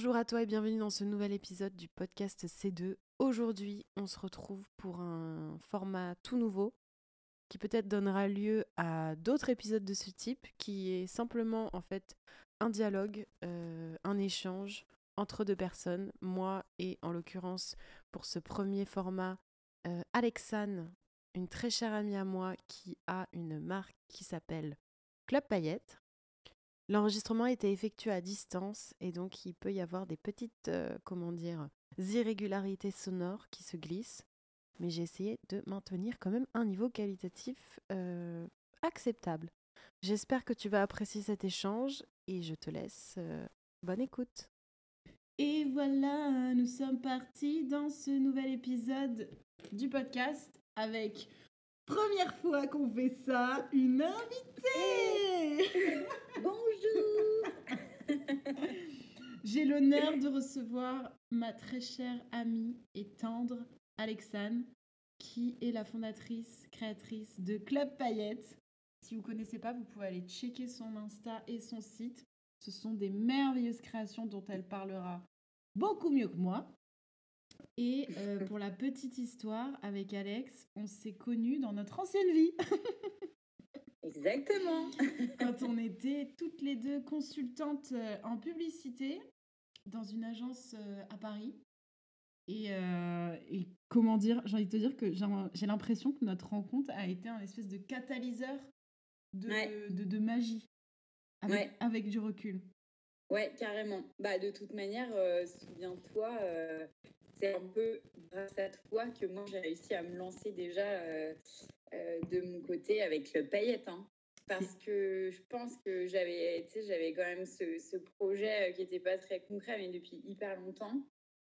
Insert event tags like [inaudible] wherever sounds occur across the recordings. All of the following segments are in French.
Bonjour à toi et bienvenue dans ce nouvel épisode du podcast C2. Aujourd'hui, on se retrouve pour un format tout nouveau qui peut-être donnera lieu à d'autres épisodes de ce type, qui est simplement en fait un dialogue, euh, un échange entre deux personnes, moi et en l'occurrence pour ce premier format, euh, Alexane, une très chère amie à moi qui a une marque qui s'appelle Club Paillette. L'enregistrement été effectué à distance et donc il peut y avoir des petites, euh, comment dire, irrégularités sonores qui se glissent. Mais j'ai essayé de maintenir quand même un niveau qualitatif euh, acceptable. J'espère que tu vas apprécier cet échange et je te laisse. Euh, bonne écoute. Et voilà, nous sommes partis dans ce nouvel épisode du podcast avec première fois qu'on fait ça, une invitée. Bonjour. J'ai l'honneur de recevoir ma très chère amie et tendre Alexane, qui est la fondatrice, créatrice de Club Paillette. Si vous ne connaissez pas, vous pouvez aller checker son Insta et son site. Ce sont des merveilleuses créations dont elle parlera beaucoup mieux que moi. Et euh, [laughs] pour la petite histoire, avec Alex, on s'est connus dans notre ancienne vie. [laughs] Exactement. [laughs] Quand on était toutes les deux consultantes euh, en publicité dans une agence euh, à Paris. Et, et comment dire, j'ai envie de te dire que j'ai l'impression que notre rencontre a été un espèce de catalyseur de, de, de, magie avec, avec du recul. Ouais, carrément. Bah, de toute manière, souviens-toi, c'est un peu grâce à toi que moi j'ai réussi à me lancer déjà euh, euh, de mon côté avec le paillette. Hein. parce que je pense que j'avais, j'avais quand même ce, projet euh, qui n'était pas très concret, mais depuis hyper longtemps.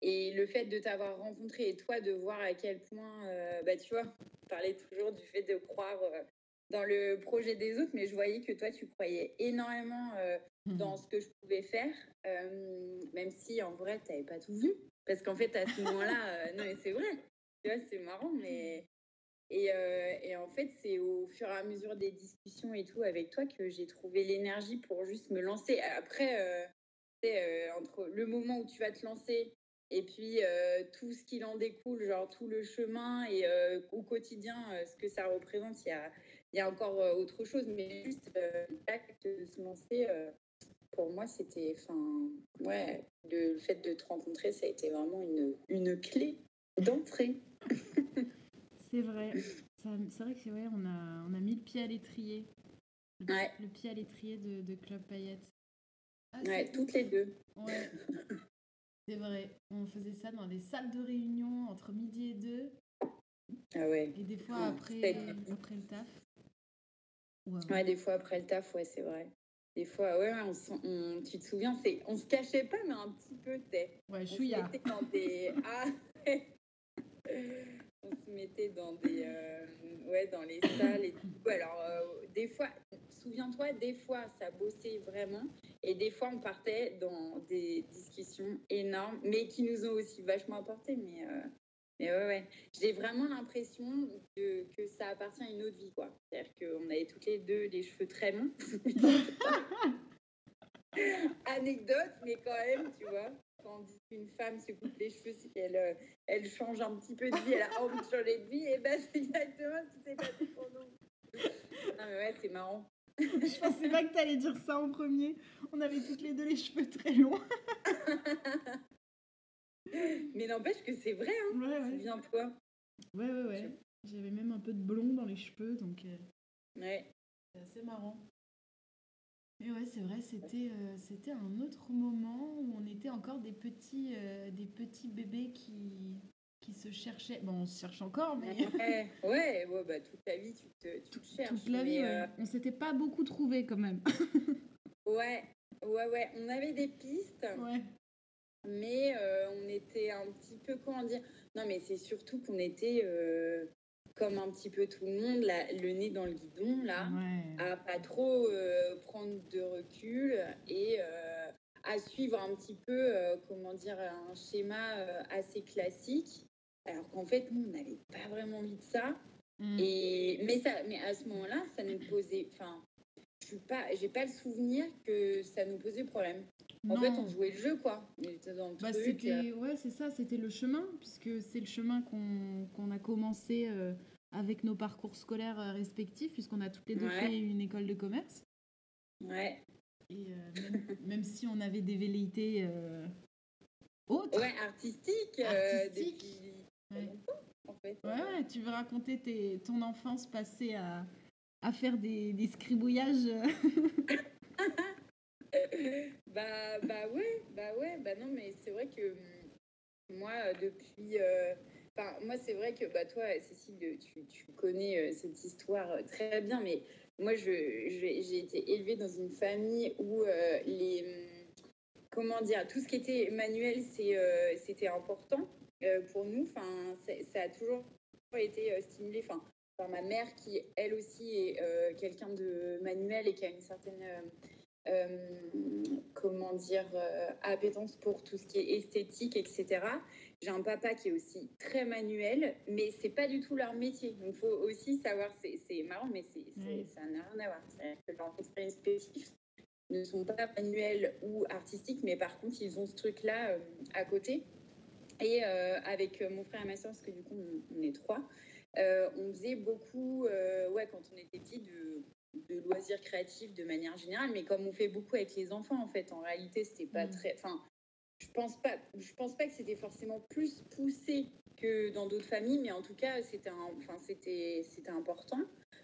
Et le fait de t'avoir rencontré et toi de voir à quel point, bah, tu vois, on parlait toujours du fait de croire dans le projet des autres, mais je voyais que toi, tu croyais énormément dans mmh. ce que je pouvais faire, même si en vrai, tu n'avais pas tout vu. Parce qu'en fait, à ce moment-là, euh, non, mais c'est vrai. Tu vois, c'est marrant, mais. Et, euh, et, en fait, c'est au fur et à mesure des discussions et tout avec toi que j'ai trouvé l'énergie pour juste me lancer. Après, euh, euh entre le moment où tu vas te lancer et puis tout ce qu'il en découle, genre tout le chemin et au quotidien, ce que ça représente, il y a, y a, encore autre chose. Mais juste l'acte de se lancer, pour moi, c'était, enfin, ouais, le fait de te rencontrer, ça a été vraiment une, une clé d'entrée. [laughs] c'est vrai. C'est vrai que ouais, on a, on a mis le pied à l'étrier. Le, ouais. le pied à l'étrier de, de, Club Payette. Ah, ouais, toutes les deux. Ouais. [laughs] c'est vrai. On faisait ça dans des salles de réunion entre midi et deux. Ah ouais. Et des fois après, après le taf. Ouais. ouais, des fois après le taf, ouais, c'est vrai. Des fois, ouais, on, tu te souviens, c'est, on se cachait pas, mais un petit peu, tu Ouais, chouïa. dans des... [laughs] Ah, on se mettait dans des... Euh, ouais, dans les salles et tout. Alors, euh, des fois, souviens-toi, des fois, ça bossait vraiment. Et des fois, on partait dans des discussions énormes, mais qui nous ont aussi vachement apporté. Mais euh, mais ouais, ouais. J'ai vraiment l'impression que, que, ça appartient à une autre vie, quoi. C'est-à-dire qu'on avait toutes les deux les cheveux très longs. [laughs] Anecdote, mais quand même, tu vois, quand on dit qu'une femme se coupe les cheveux, c'est qu'elle euh, elle change un petit peu de vie, elle a envie de changer de vie, et ben c'est exactement ce qui s'est passé pour nous. Non, mais ouais, c'est marrant. Je pensais pas que tu allais dire ça en premier. On avait toutes les deux les cheveux très longs. [laughs] Mais n'empêche que c'est vrai, hein. Ouais, Souviens-toi. Ouais, ouais, ouais. J'avais même un peu de blond dans les cheveux, donc. Euh, ouais. C'est assez marrant. Et ouais, c'est vrai, c'était euh, c'était un autre moment où on était encore des petits, euh, des petits bébés qui, qui se cherchaient. Bon, on se cherche encore, mais. [laughs] Ouais, ouais, ouais bah, toute la vie, tu te, tu te cherches. Toute la vie, on s'était pas beaucoup trouvé quand même. [laughs] ouais, ouais, ouais. On avait des pistes. Ouais mais euh, on était un petit peu, comment dire? Non, mais c'est surtout qu'on était euh, comme un petit peu tout le monde, le nez dans le guidon, là, à pas trop euh, prendre de recul et à suivre un petit peu, comment dire, un schéma assez classique. Alors qu'en fait, nous, on n'avait pas vraiment envie de ça. Mm. Et, mais, ça, mais à ce moment-là, ça nous posait. Enfin, je n'ai pas, pas le souvenir que ça nous posait problème. En fait, on jouait le jeu, quoi. bah, c'était, ouais, c'est ça, c'était le chemin, puisque c'est le chemin qu'on a commencé avec nos parcours scolaires respectifs, puisqu'on a toutes les deux fait une école de commerce. Ouais. Et [laughs] même, si on avait des velléités autres. Ouais, artistiques. artistiques. Ouais. tu veux raconter tes, ton enfance passée à, à faire des, des scribouillages [laughs] [laughs] [laughs] bah, bah ouais, bah ouais, bah non, mais c'est vrai que hum, moi, depuis. Euh, enfin, moi, c'est vrai que bah, toi, Cécile, tu, tu connais euh, cette histoire euh, très bien, mais moi, j'ai été élevée dans une famille où les. Hum, comment dire Tout ce qui était manuel, c'était important. Euh, pour nous, enfin, ça a toujours été euh, stimulé. Enfin, par ma mère qui, elle aussi, est euh, quelqu'un de manuel et qui a une certaine, comment dire, appétence pour tout ce qui est esthétique, etc. J'ai un papa qui est aussi très manuel, mais c'est pas du tout leur métier. Donc, il faut aussi savoir, c'est marrant, mais c'est ça n'a rien à voir. Leurs expériences spécifiques ne sont pas manuels ou artistiques, mais par contre, ils ont ce truc-là à côté. Et euh, avec euh, mon frère et ma soeur, parce que du coup, on, est trois, euh, on faisait beaucoup, ouais, quand on était petit, de, de, loisirs créatifs de manière générale, mais comme on fait beaucoup avec les enfants, en fait, en réalité, c'était pas mmh. très. Enfin, je pense pas, je pense pas que c'était forcément plus poussé que dans d'autres familles, mais en tout cas, c'était enfin, c'était, c'était important.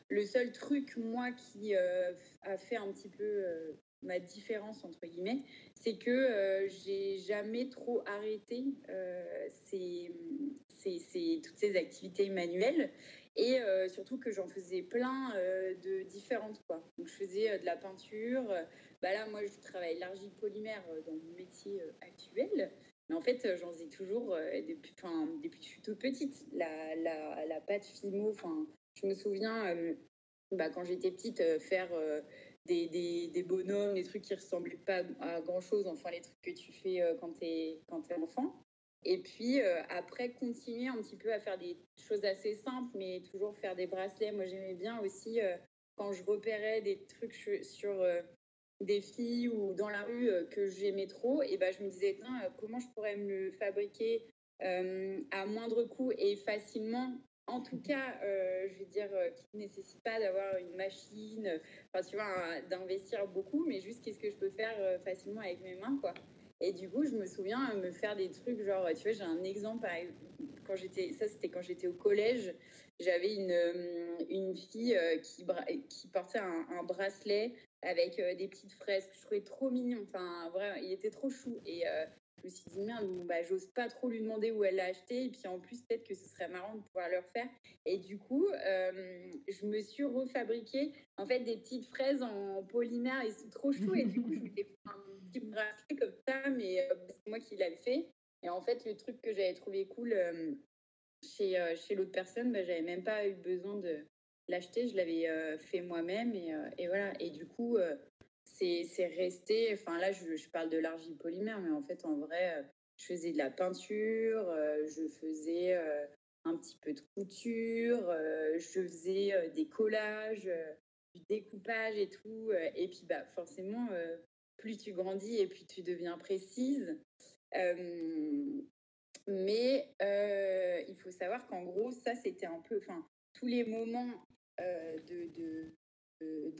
Le seul truc, moi, qui a fait un petit peu ma différence entre guillemets, c'est que euh, j'ai jamais trop arrêté euh, ces, toutes ces activités manuelles et euh, surtout que j'en faisais plein de différentes quoi. Donc je faisais de la peinture. Bah là moi je travaille l'argile polymère dans mon métier actuel. Mais en fait, j'en faisais toujours depuis, depuis que je suis toute petite. La, la, la pâte Fimo, je me souviens, bah, quand j'étais petite, faire des, des, bonhommes, des trucs qui ressemblaient pas à grand chose, enfin les trucs que tu fais euh, quand tu es, quand es enfant. Et puis euh, après, continuer un petit peu à faire des choses assez simples, mais toujours faire des bracelets. Moi, j'aimais bien aussi euh, quand je repérais des trucs sur des filles ou dans la rue que j'aimais trop, et ben je me disais, comment je pourrais me le fabriquer à moindre coût et facilement? En tout cas, euh, je veux dire, euh, qui ne nécessite pas d'avoir une machine, enfin, tu vois, d'investir beaucoup, mais juste qu'est-ce que je peux faire euh, facilement avec mes mains, quoi. Et du coup, je me souviens me faire des trucs, genre, tu vois, j'ai un exemple, quand j'étais, ça c'était quand j'étais au collège, j'avais une, une fille qui, qui portait un, bracelet avec des petites fraises que je trouvais trop mignon. Enfin, vraiment, il était trop chou. Et je me suis dit, merde, bah, j'ose pas trop lui demander où elle l'a acheté. Et puis en plus, peut-être que ce serait marrant de pouvoir le refaire. Et du coup, euh, je me suis refabriqué en fait des petites fraises en polymère. Ils sont trop chauds. Et du coup, je [laughs] m'étais fait un petit bracelet comme ça, mais euh, c'est moi qui l'avais fait. Et en fait, le truc que j'avais trouvé cool euh, chez, chez l'autre personne, bah, j'avais même pas eu besoin de l'acheter. Je l'avais fait moi-même. Et, et, voilà. Et du coup, c'est resté. Enfin, là, je, je parle de l'argile polymère, mais en fait, en vrai, euh, je faisais de la peinture, euh, je faisais euh, un petit peu de couture, je faisais des collages, du découpage et tout. et puis, bah, forcément, plus tu grandis et plus tu deviens précise. mais il faut savoir qu'en gros, ça, c'était un peu, enfin, tous les moments de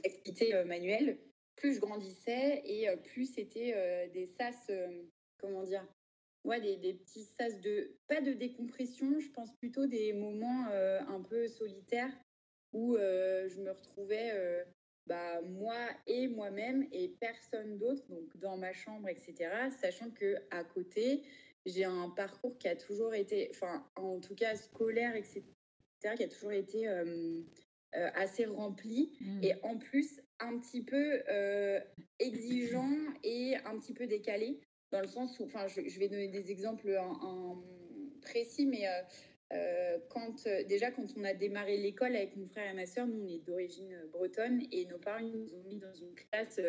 d'activité manuelle, plus je grandissais et euh, plus c'était euh, des sas, euh, comment dire, ouais, des, des, petits sas de, pas de décompression, je pense plutôt des moments un peu solitaires où je me retrouvais bah, moi et moi-même et personne d'autre, donc dans ma chambre, etc. Sachant que à côté, j'ai un parcours qui a toujours été, enfin, en tout cas scolaire, etc., qui a toujours été assez rempli. Mmh. Et en plus, un petit peu euh, exigeant et un petit peu décalé, dans le sens où, enfin, je, vais donner des exemples en, précis, mais euh, euh, quand, déjà, quand on a démarré l'école avec mon frère et ma soeur, nous, on est d'origine bretonne et nos parents nous ont mis dans une classe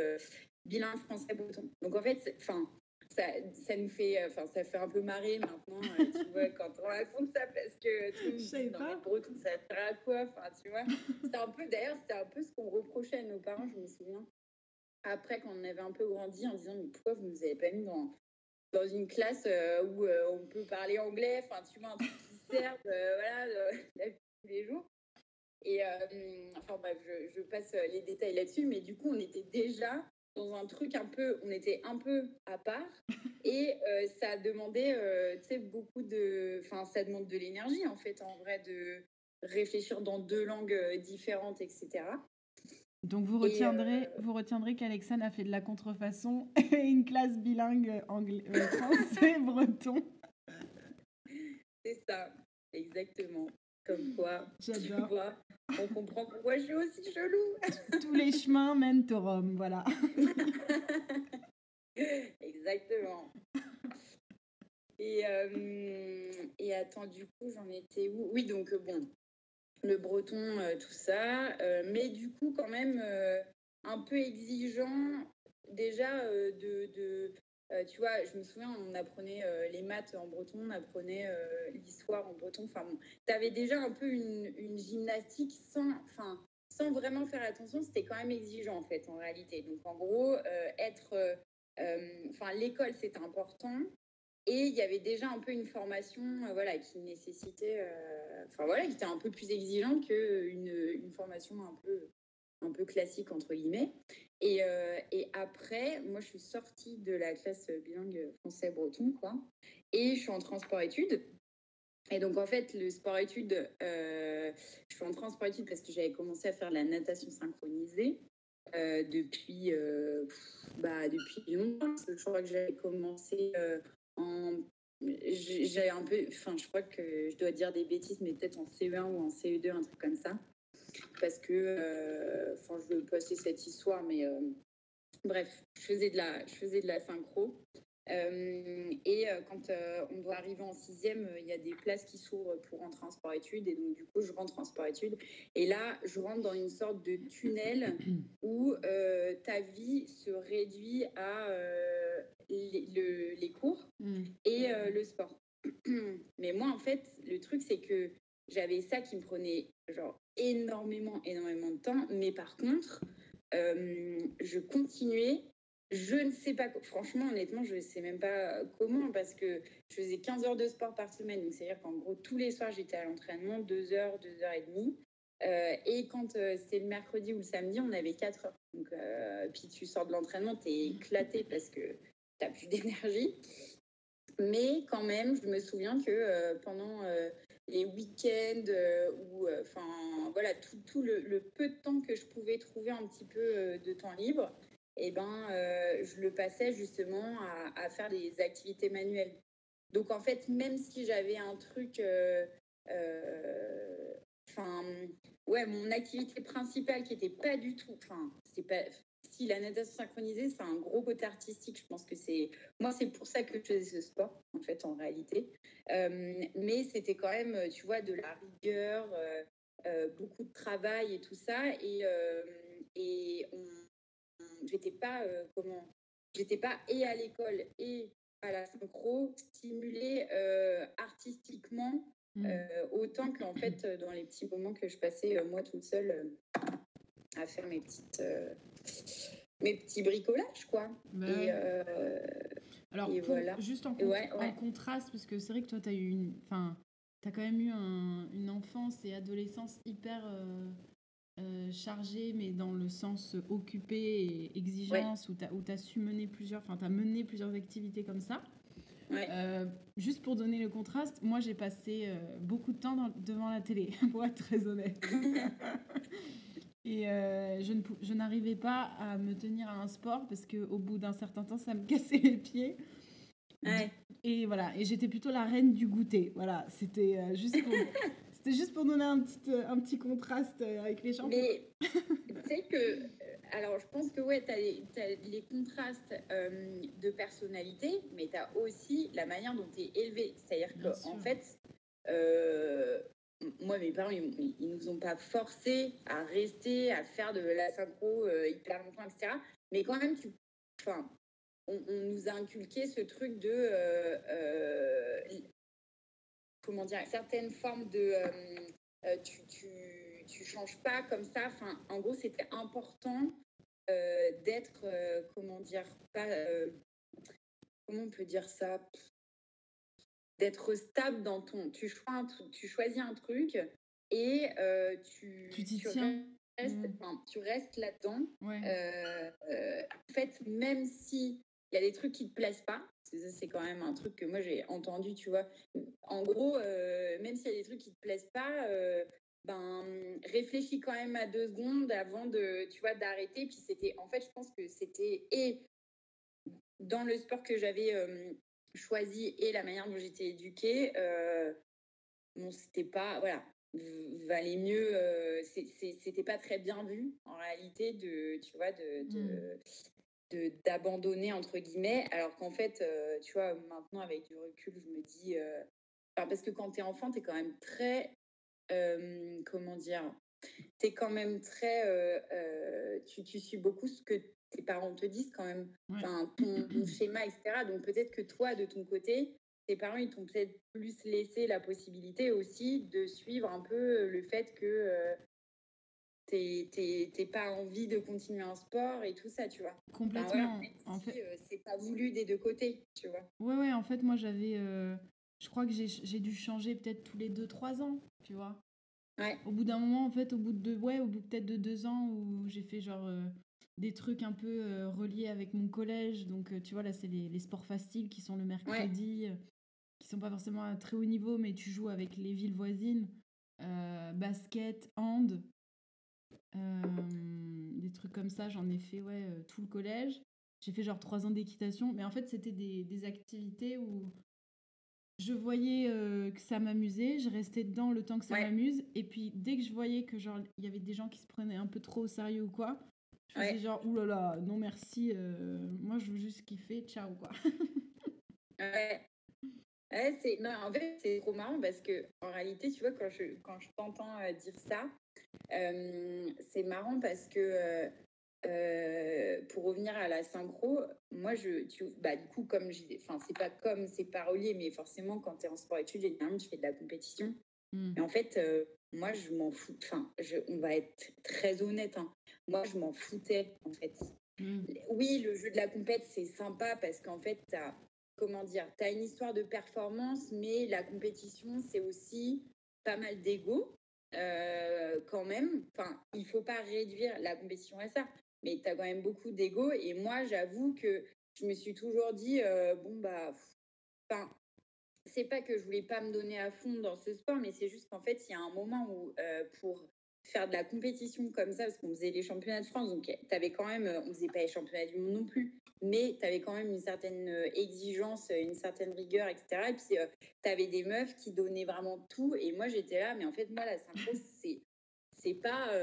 bilingue français-breton. Donc, en fait, enfin, ça, ça, nous fait, enfin, ça fait un peu marrer maintenant, tu vois, [laughs] quand on raconte ça, parce que tout le monde dit, non, mais breton, ça sert à quoi, enfin, tu vois. C'est un peu, d'ailleurs, c'était un peu ce qu'on reprochait à nos parents, je me souviens. après, quand on avait un peu grandi, en disant, mais pourquoi vous nous avez pas mis dans, dans une classe où on peut parler anglais, enfin, tu vois, un truc serve, voilà, [laughs] la vie tous les jours. Et enfin bref, je, je, passe les détails là-dessus, mais du coup, on était déjà dans un truc un peu, on était un peu à part [laughs] et euh, ça demandait, euh, tu sais, beaucoup de, enfin, ça demande de l'énergie en fait, en vrai, de réfléchir dans deux langues euh, différentes, etc. Donc vous retiendrez, vous retiendrez qu'Alexane a fait de la contrefaçon [laughs] et une classe bilingue anglais, français, breton. C'est ça, exactement. Comme quoi, J'adore. On comprend pourquoi je suis aussi chelou. Tous les chemins mènent au Rome, voilà. [laughs] Exactement. Et, euh, et attends, du coup, j'en étais où? Oui, donc euh, bon, le breton, euh, tout ça, mais du coup, quand même, un peu exigeant déjà de, de euh, tu vois, je me souviens, on apprenait euh, les maths en breton, on apprenait euh, l'histoire en breton. Enfin bon, tu avais déjà un peu une, gymnastique sans, enfin, sans vraiment faire attention. C'était quand même exigeant en fait, en réalité. Donc en gros, être, enfin, l'école c'était important. Et il y avait déjà un peu une formation, voilà, qui nécessitait, enfin voilà, qui était un peu plus exigeante qu'une une formation un peu un peu classique entre guillemets. Et, euh, et, après, moi, je suis sortie de la classe bilingue français-breton, quoi. Et je suis en transport-études. Et donc, en fait, le sport-études, euh, je suis en transport-études parce que j'avais commencé à faire la natation synchronisée euh, depuis, bah, depuis longtemps. Je crois que j'avais commencé en. J'ai un peu. Enfin, je crois que je dois dire des bêtises, mais peut-être en CE1 ou en CE2, un truc comme ça parce que, euh, enfin, je veux passer cette histoire, mais euh, bref, je faisais de la, je faisais de la synchro. Euh, et quand on doit arriver en sixième, il y a des places qui s'ouvrent pour rentrer en sport-études. Et donc, du coup, je rentre en sport-études. Et là, je rentre dans une sorte de tunnel où ta vie se réduit à les, les, cours mmh. et le sport. [clears throat] Mais moi, en fait, le truc, c'est que j'avais ça qui me prenait genre énormément, énormément de temps. Mais par contre, euh, je continuais. Je ne sais pas, franchement, honnêtement, je ne sais même pas comment parce que je faisais 15 heures de sport par semaine. Donc, c'est-à-dire qu'en gros, tous les soirs, j'étais à l'entraînement, 2 heures, 2 heures et demie. Euh, et quand euh, c'était le mercredi ou le samedi, on avait 4 heures. Donc, puis tu sors de l'entraînement, tu es éclaté parce que tu n'as plus [laughs] d'énergie. Mais quand même, je me souviens que pendant les week-ends euh, ou euh, enfin voilà tout, le, peu de temps que je pouvais trouver un petit peu euh, de temps libre et eh ben je le passais justement à, faire des activités manuelles. Donc en fait même si j'avais un truc enfin ouais mon activité principale qui était pas du tout enfin c'est pas si la natation synchronisée, c'est un gros côté artistique. Je pense que c'est. Moi, c'est pour ça que je faisais ce sport, en fait, en réalité. Euh, mais c'était quand même, tu vois, de la rigueur, euh, euh, beaucoup de travail et tout ça. Et, et on, j'étais pas. comment J'étais pas et à l'école et à la synchro stimulée artistiquement. Mmh. autant qu'en fait dans les petits moments que je passais moi toute seule à faire mes petites mes petits bricolages quoi. Bah euh, Alors voilà. juste en, contraste parce que c'est vrai que toi tu as eu une enfin tu as quand même eu une enfance et adolescence hyper euh, euh, chargée mais dans le sens occupé et exigence où tu as, as, su mener plusieurs enfin tu as mené plusieurs activités comme ça. juste pour donner le contraste, moi j'ai passé beaucoup de temps devant la télé, [laughs] pour être très honnête. [laughs] Et euh, je, ne, je n'arrivais pas à me tenir à un sport parce qu'au bout d'un certain temps, ça me [laughs] cassait les pieds. Et voilà, et j'étais plutôt la reine du goûter. Voilà, c'était euh, juste pour... [laughs] C'était juste pour donner un petit, euh, un petit contraste avec les gens. Mais tu sais que, alors je pense que ouais, tu as, les contrastes de personnalité, mais tu as aussi la manière dont tu es élevé. C'est-à-dire qu'en fait, moi, mes parents, ils, ne nous ont pas forcés à rester, à faire de la synchro euh, hyper longtemps, etc. Mais quand même, enfin, on, nous a inculqué ce truc de, euh, euh, comment dire, certaines formes de, tu, tu, tu changes pas comme ça. En gros, c'était important d'être, comment dire, pas, comment on peut dire ça? D'être stable dans ton. Tu, tu choisis un truc et tu, tu, restes, mmh. tu restes là-dedans. en fait, même si il y a des trucs qui te plaisent pas, c'est quand même un truc que moi j'ai entendu, tu vois. En gros, même s'il y a des trucs qui te plaisent pas, ben réfléchis quand même à deux secondes avant de, tu vois, d'arrêter. Puis c'était, en fait, je pense que c'était et dans le sport que j'avais choisi et la manière dont j'étais éduquée, bon, c'était pas, voilà, valait mieux, c'était pas très bien vu en réalité de, tu vois, de, de mmh. d'abandonner entre guillemets alors qu'en fait tu vois maintenant avec du recul je me dis parce que quand tu es enfant tu es quand même très comment dire tu es quand même très tu, tu suis beaucoup ce que tes parents te disent quand même, enfin, ton, schéma, etc. Donc peut-être que toi, de ton côté, tes parents, ils t'ont peut-être plus laissé la possibilité aussi de suivre un peu le fait que euh, t'es pas envie de continuer un sport et tout ça, tu vois. Complètement. en fait, euh, c'est pas voulu des deux côtés, tu vois. Ouais, ouais, en fait, moi, j'avais. Euh, je crois que j'ai dû changer peut-être tous les 2-3 ans, tu vois. Ouais. Au bout d'un moment, en fait, au bout de deux, ouais, au bout peut-être de deux ans où j'ai fait genre des trucs un peu euh, reliés avec mon collège. Donc, euh, tu vois, là, c'est les, sports faciles qui sont le mercredi, euh, qui sont pas forcément à très haut niveau, mais tu joues avec les villes voisines. basket, hand, des trucs comme ça, j'en ai fait ouais, tout le collège. J'ai fait genre trois ans d'équitation, mais en fait, c'était des, des, activités où je voyais que ça m'amusait, je restais dedans le temps que ça m'amuse, et puis dès que je voyais que genre il y avait des gens qui se prenaient un peu trop au sérieux ou quoi, je faisais genre, oulala, non merci, euh, moi je veux juste kiffer, ciao quoi. [laughs] ouais. Ouais, c'est... Non, en fait, c'est trop marrant parce que en réalité, tu vois, quand je, quand je t'entends euh, dire ça, euh, c'est marrant parce que pour revenir à la synchro, moi, je, tu, bah, du coup, comme j'ai, enfin, c'est pas comme, c'est pas relié, mais forcément, quand tu es en sport-études, généralement, tu fais de la compétition. Mmh. Et en fait, moi, je m'en fous. Enfin, on va être très honnête. Hein. Moi, je m'en foutais, en fait. Mmh. Oui, le jeu de la compète, c'est sympa parce qu'en fait, tu as, comment dire, tu as une histoire de performance, mais la compétition, c'est aussi pas mal d'ego. Euh, quand même, enfin, il faut pas réduire la compétition à ça, mais tu as quand même beaucoup d'ego. Et moi, j'avoue que je me suis toujours dit, euh, bon, bah, enfin, c'est pas que je voulais pas me donner à fond dans ce sport, mais c'est juste qu'en fait, il y a un moment où euh, pour faire de la compétition comme ça, parce qu'on faisait les championnats de France, donc tu avais quand même, on faisait pas les championnats du monde non plus, mais tu avais quand même une certaine euh, exigence, une certaine rigueur, etc. Et puis, tu avais des meufs qui donnaient vraiment tout, et moi, j'étais là, mais en fait, moi, la synchro, c'est, c'est pas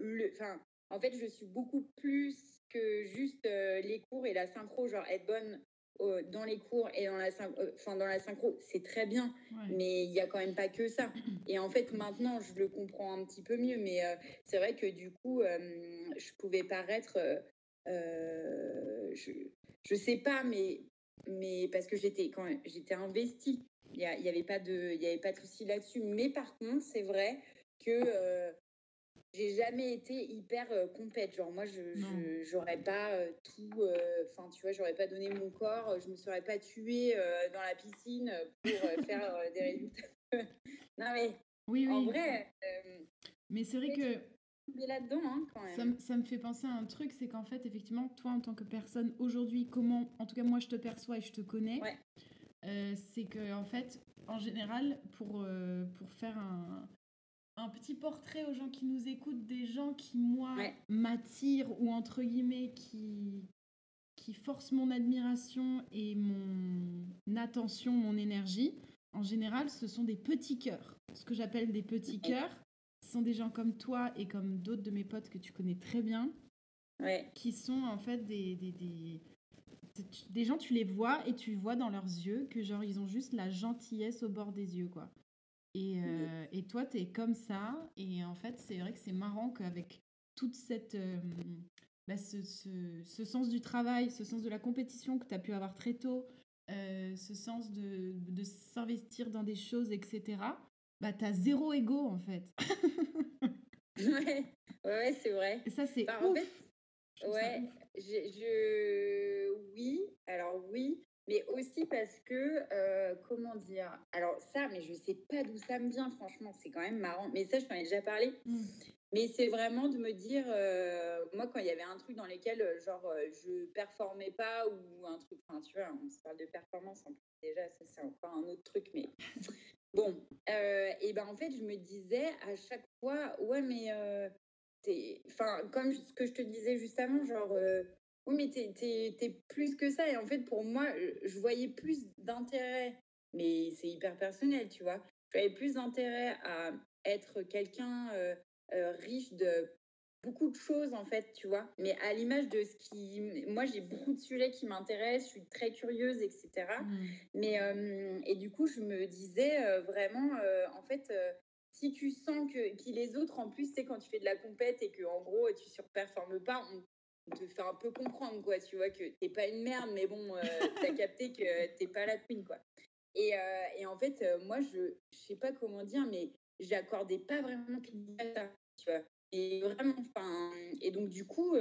le. Enfin, en fait, je suis beaucoup plus que juste les cours et la synchro, genre être bonne dans les cours et dans la, euh, enfin, dans la synchro, c'est très bien, mais il n'y a quand même pas que ça. [clears throat] Et en fait, maintenant, je le comprends un petit peu mieux, mais euh, c'est vrai que du coup, euh, je pouvais paraître, je, je sais pas, mais, mais parce que j'étais quand j'étais investie, il n'y avait pas de, il y avait pas de souci là-dessus. Mais par contre, c'est vrai que j'ai jamais été hyper euh, compète. Genre, moi, je j'aurais pas euh, tout. Euh, enfin, tu vois, j'aurais pas donné mon corps. Je me serais pas tuée dans la piscine pour [laughs] faire des résultats. [laughs] non, mais oui, oui. en vrai. mais c'est vrai que. là-dedans, hein, quand même. Ça, ça, me fait penser à un truc, c'est qu'en fait, effectivement, toi, en tant que personne, aujourd'hui, comment, en tout cas, moi, je te perçois et je te connais, c'est que, en fait, en général, pour, pour faire un, un petit portrait aux gens qui nous écoutent, des gens qui, moi, m'attirent ou entre guillemets qui, qui forcent mon admiration et mon attention, mon énergie. En général, ce sont des petits cœurs. Ce que j'appelle des petits cœurs, ce sont des gens comme toi et comme d'autres de mes potes que tu connais très bien, qui sont en fait des, des, des, des gens, tu les vois et tu vois dans leurs yeux que genre ils ont juste la gentillesse au bord des yeux, quoi. Et, euh, et toi, tu es comme ça. Et en fait, c'est vrai que c'est marrant qu'avec toute cette. Euh, bah, ce, ce, sens du travail, ce sens de la compétition que tu as pu avoir très tôt, euh, ce sens de, de s'investir dans des choses, etc., bah, tu as zéro ego en fait. [laughs] ouais, ouais c'est vrai. Et ça, c'est ouf. En fait, ouais, je, oui, alors oui, mais aussi parce que, euh, comment dire, alors ça, mais je sais pas d'où ça me vient, franchement, c'est quand même marrant. Mais ça, je t'en ai déjà parlé. Mmh. Mais c'est vraiment de me dire, euh, moi, quand il y avait un truc dans lequel, euh, genre, je performais pas ou un truc, enfin, tu vois, on se parle de performance, en plus, déjà, ça, c'est encore un autre truc, mais [laughs] bon. et ben, en fait, je me disais à chaque fois, ouais, mais, enfin, comme ce que je te disais juste avant, genre, oui, mais t'es, es, plus que ça. Et en fait, pour moi, je voyais plus d'intérêt, mais c'est hyper personnel, tu vois. Je voyais plus d'intérêt à être quelqu'un euh, euh, riche de beaucoup de choses, en fait, tu vois. Mais à l'image de ce qui... Moi, j'ai beaucoup de sujets qui m'intéressent, je suis très curieuse, etc. Mmh. Mais, euh, et du coup, je me disais vraiment, en fait si tu sens que qui les autres en plus c'est quand tu fais de la compète et que en gros tu surperformes pas on te fait un peu comprendre, quoi. Tu vois, que t'es pas une merde, mais bon, euh, t'as [laughs] capté que t'es pas la queen, quoi. Et, euh, et en fait, euh, moi, je, je sais pas comment dire, mais j'accordais pas vraiment ça, tu vois. Et vraiment, enfin, et donc, du coup,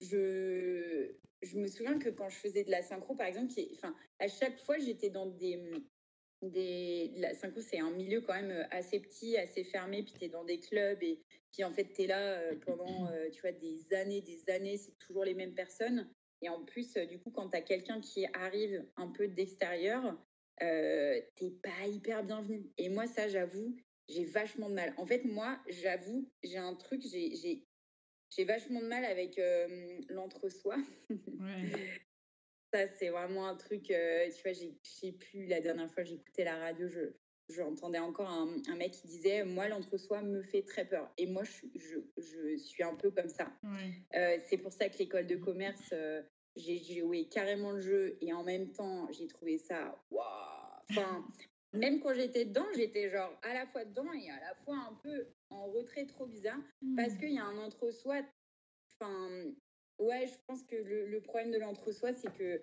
je, je me souviens que quand je faisais de la synchro, par exemple, enfin, à chaque fois, j'étais dans des, des... La synchro, c'est un milieu quand même assez petit, assez fermé, puis tu es dans des clubs et puis en fait, tu es là pendant tu vois, des années, des années, c'est toujours les mêmes personnes. Et en plus, du coup, quand tu as quelqu'un qui arrive un peu d'extérieur, euh, t'es pas hyper bienvenu. Et moi, ça, j'avoue, j'ai vachement de mal. En fait, moi, j'avoue, j'ai un truc, j'ai j'ai vachement de mal avec l'entre-soi. Ouais. [laughs] Ça, c'est vraiment un truc, euh, tu vois, je sais plus, la dernière fois j'écoutais la radio, je, j'entendais encore un, mec qui disait Moi, l'entre-soi me fait très peur. Et moi, je, je, suis un peu comme ça. Euh, c'est pour ça que l'école de commerce, euh, j'ai joué carrément le jeu et en même temps, j'ai trouvé ça waouh Enfin, [laughs] même quand j'étais dedans, j'étais genre à la fois dedans et à la fois un peu en retrait trop bizarre parce mmh. qu'il y a un entre-soi. Enfin, Ouais, je pense que le, problème de l'entre-soi, c'est que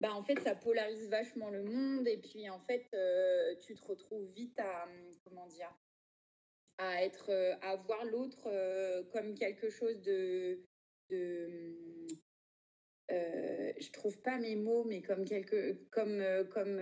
bah, en fait, ça polarise vachement le monde. Et puis, en fait, euh, tu te retrouves vite à, comment dire, à être, euh, à voir l'autre euh, comme quelque chose de, de je trouve pas mes mots, mais comme quelque, comme, comme,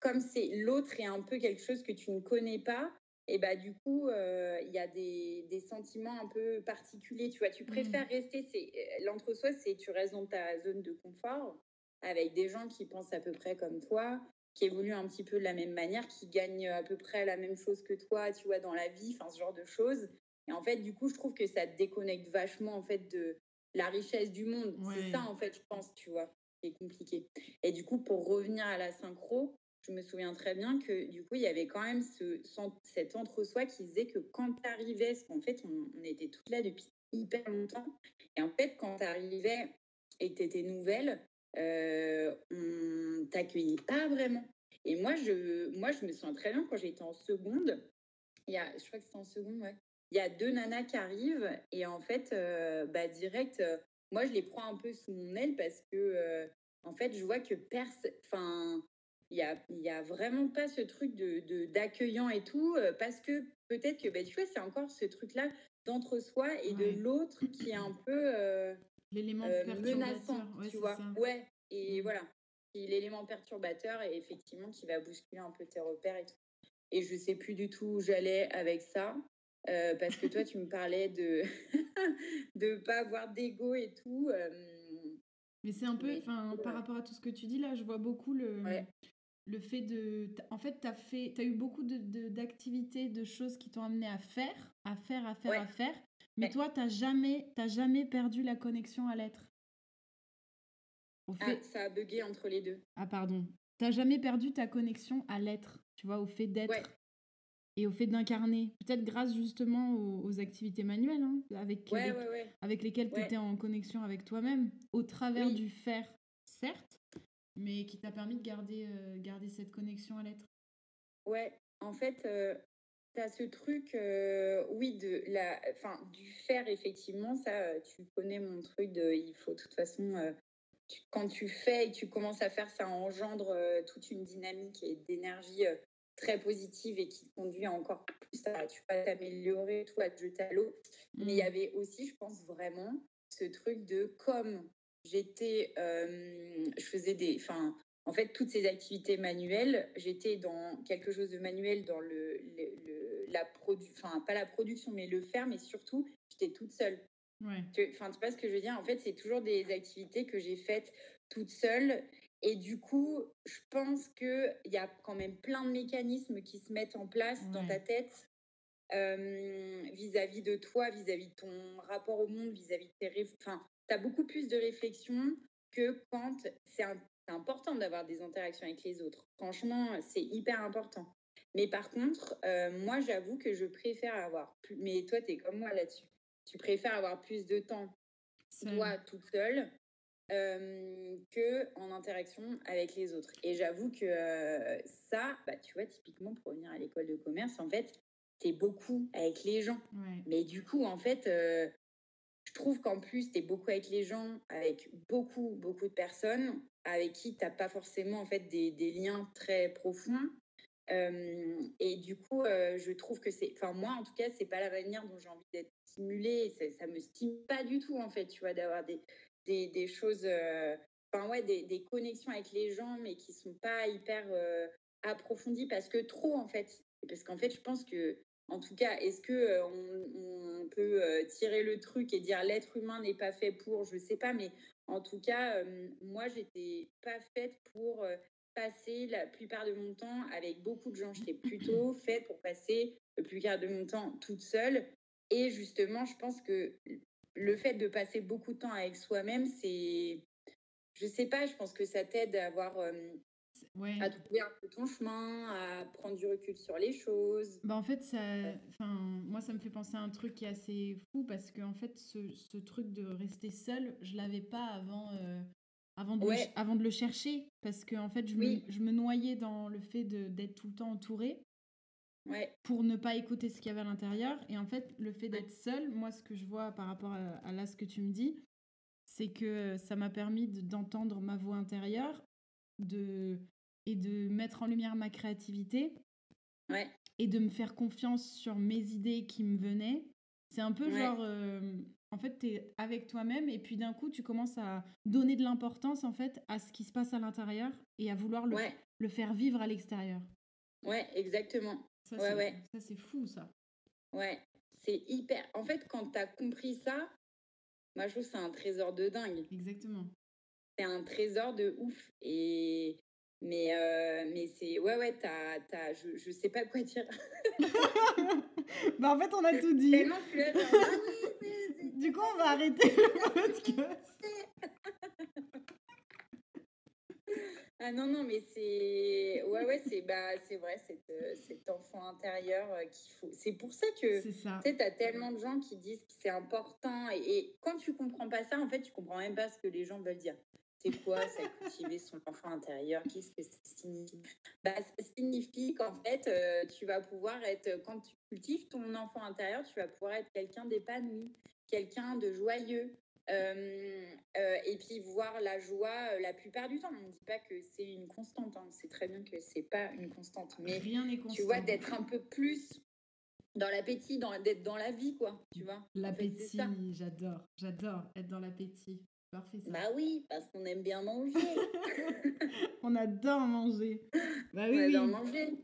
comme c'est l'autre est un peu quelque chose que tu ne connais pas et bah du coup euh, il y a des, des, sentiments un peu particuliers tu vois. Tu préfères mmh. rester c'est euh, l'entre-soi c'est tu restes dans ta zone de confort avec des gens qui pensent à peu près comme toi qui évoluent un petit peu de la même manière qui gagnent à peu près la même chose que toi tu vois dans la vie enfin ce genre de choses. Et en fait du coup je trouve que ça te déconnecte vachement en fait de la richesse du monde. C'est ça en fait je pense tu vois qui est compliqué. Et du coup pour revenir à la synchro je me souviens très bien que du coup, il y avait quand même ce, cet entre-soi qui disait que quand tu arrivais, parce qu'en fait, on, était toutes là depuis hyper longtemps, et en fait, quand tu arrivais et que tu étais nouvelle, euh, on t'accueillait pas vraiment. Et moi je, moi, je me souviens très bien quand j'étais en seconde, il y a, je crois que c'était en seconde, ouais, il y a deux nanas qui arrivent, et en fait, euh, bah, direct, euh, moi, je les prends un peu sous mon aile parce que, euh, en fait, je vois que personne, il n'y a, y a vraiment pas ce truc de d'accueillant et tout, euh, parce que peut-être que, bah, tu vois, c'est encore ce truc-là d'entre-soi et de l'autre qui est un peu euh, l'élément euh, menaçant, tu vois. Ouais, et mmh. voilà. L'élément perturbateur et effectivement qui va bousculer un peu tes repères et tout. Et je sais plus du tout où j'allais avec ça. parce que toi, tu me parlais de [laughs] ne pas avoir d'ego et tout. mais c'est un peu, enfin, par rapport à tout ce que tu dis là, je vois beaucoup le, le fait de. En fait, tu as, fait, as eu beaucoup d'activités, de, de, choses qui t'ont amené à faire, à faire, à faire, à faire. Mais toi, tu n'as jamais, jamais perdu la connexion à l'être. Ah, fait... Ah, ça a bugué entre les deux. Ah, pardon. Tu n'as jamais perdu ta connexion à l'être, tu vois, au fait d'être. Et au fait d'incarner, peut-être grâce justement aux, activités manuelles, hein, avec, avec lesquelles tu étais en connexion avec toi-même, au travers du faire, certes, mais qui t'a permis de garder, euh, garder cette connexion à l'être. Ouais, en fait, euh, tu as ce truc, euh, oui, de la, enfin, du faire, effectivement, ça, tu connais mon truc de, il faut de toute façon, quand tu fais et tu commences à faire, ça engendre toute une dynamique et d'énergie très positive et qui conduit encore plus à tu vas t'améliorer, tout à te jeter à l'eau. Mais il y mmh. avait aussi, je pense vraiment, ce truc de comme j'étais, je faisais des, enfin, en fait, toutes ces activités manuelles, j'étais dans quelque chose de manuel dans le, la produ, enfin pas la production, mais le faire, mais surtout, j'étais toute seule. Ouais. Enfin, tu, vois ce que je veux dire? En fait, c'est toujours des activités que j'ai faites toute seule. Et du coup, je pense qu'il y a quand même plein de mécanismes qui se mettent en place dans ta tête vis-à-vis de toi, vis-à-vis de ton rapport au monde, vis-à-vis de tes... Enfin, tu as beaucoup plus de réflexion que quand c'est important d'avoir des interactions avec les autres. Franchement, c'est hyper important. Mais par contre, moi, j'avoue que je préfère avoir plus... Mais toi, tu es comme moi là-dessus. Tu préfères avoir plus de temps, toi, toute seule, euh, que en interaction avec les autres. Et j'avoue que ça, bah, tu vois, typiquement pour venir à l'école de commerce, en fait, t'es beaucoup avec les gens. Mais du coup, en fait, je trouve qu'en plus, t'es beaucoup avec les gens, avec beaucoup, beaucoup de personnes avec qui t'as pas forcément en fait des, liens très profonds. et du coup, je trouve que c'est, enfin moi en tout cas, c'est pas la manière dont j'ai envie d'être stimulée. Ça, ça me stimule pas du tout en fait, tu vois, d'avoir des, des, des choses, enfin ouais, des, des, connexions avec les gens, mais qui sont pas hyper approfondies parce que trop en fait. Parce qu'en fait, je pense que en tout cas, est-ce que on, peut tirer le truc et dire l'être humain n'est pas fait pour, je sais pas, mais en tout cas, moi, j'étais pas faite pour passer la plupart de mon temps avec beaucoup de gens. J'étais plutôt faite pour passer la plupart de mon temps toute seule. Et justement, je pense que le fait de passer beaucoup de temps avec soi-même, c'est, je sais pas, je pense que ça t'aide à avoir Ouais. à trouver un peu ton chemin, à prendre du recul sur les choses. Bah en fait, ça, moi, ça me fait penser à un truc qui est assez fou parce que en fait, ce, ce truc de rester seul, je l'avais pas avant, euh, avant, de le, avant de le chercher parce que en fait, je, me, je me noyais dans le fait d'être tout le temps entourée. Ouais. pour ne pas écouter ce qu'il y avait à l'intérieur. Et en fait, le fait d'être seul, moi, ce que je vois par rapport à, à là, ce que tu me dis, c'est que ça m'a permis d'entendre ma voix intérieure, de et de mettre en lumière ma créativité et de me faire confiance sur mes idées qui me venaient. C'est un peu genre, euh, en fait, tu es avec toi-même et puis d'un coup, tu commences à donner de l'importance en fait à ce qui se passe à l'intérieur et à vouloir le, le faire vivre à l'extérieur. Ouais, exactement. Ça, ouais, ouais. Ça, c'est fou, ça. Ouais, c'est hyper. En fait, quand tu as compris ça, moi, je trouve que c'est un trésor de dingue. Exactement. C'est un trésor de ouf. Et mais, euh, mais c'est. Ouais, ouais, t'as, t'as, je, je sais pas quoi dire. [laughs] bah, en fait, on a tout dit. Ah du coup, on va arrêter le podcast. Ah non, non, mais c'est. Ouais, ouais, c'est bah, c'est vrai, cet, euh, cet enfant intérieur euh, qu'il faut. C'est pour ça que. Tu sais, t'as tellement de gens qui disent que c'est important. Et, et, quand tu comprends pas ça, en fait, tu comprends même pas ce que les gens veulent dire. C'est quoi ça, cultiver son enfant intérieur? Qu'est-ce que ça signifie? Bah, Ça signifie qu'en fait, euh, tu vas pouvoir être, quand tu cultives ton enfant intérieur, tu vas pouvoir être quelqu'un d'épanoui, quelqu'un de joyeux. Euh, euh, et puis voir la joie la plupart du temps. On ne dit pas que c'est une constante, hein. c'est très bien que c'est pas une constante, mais Rien constant. tu vois d'être un peu plus dans l'appétit, d'être dans la vie, quoi, tu vois. L'appétit, j'adore, j'adore être dans l'appétit. Bah oui, parce qu'on aime bien manger. [laughs] on adore manger. Bah oui, on adore manger.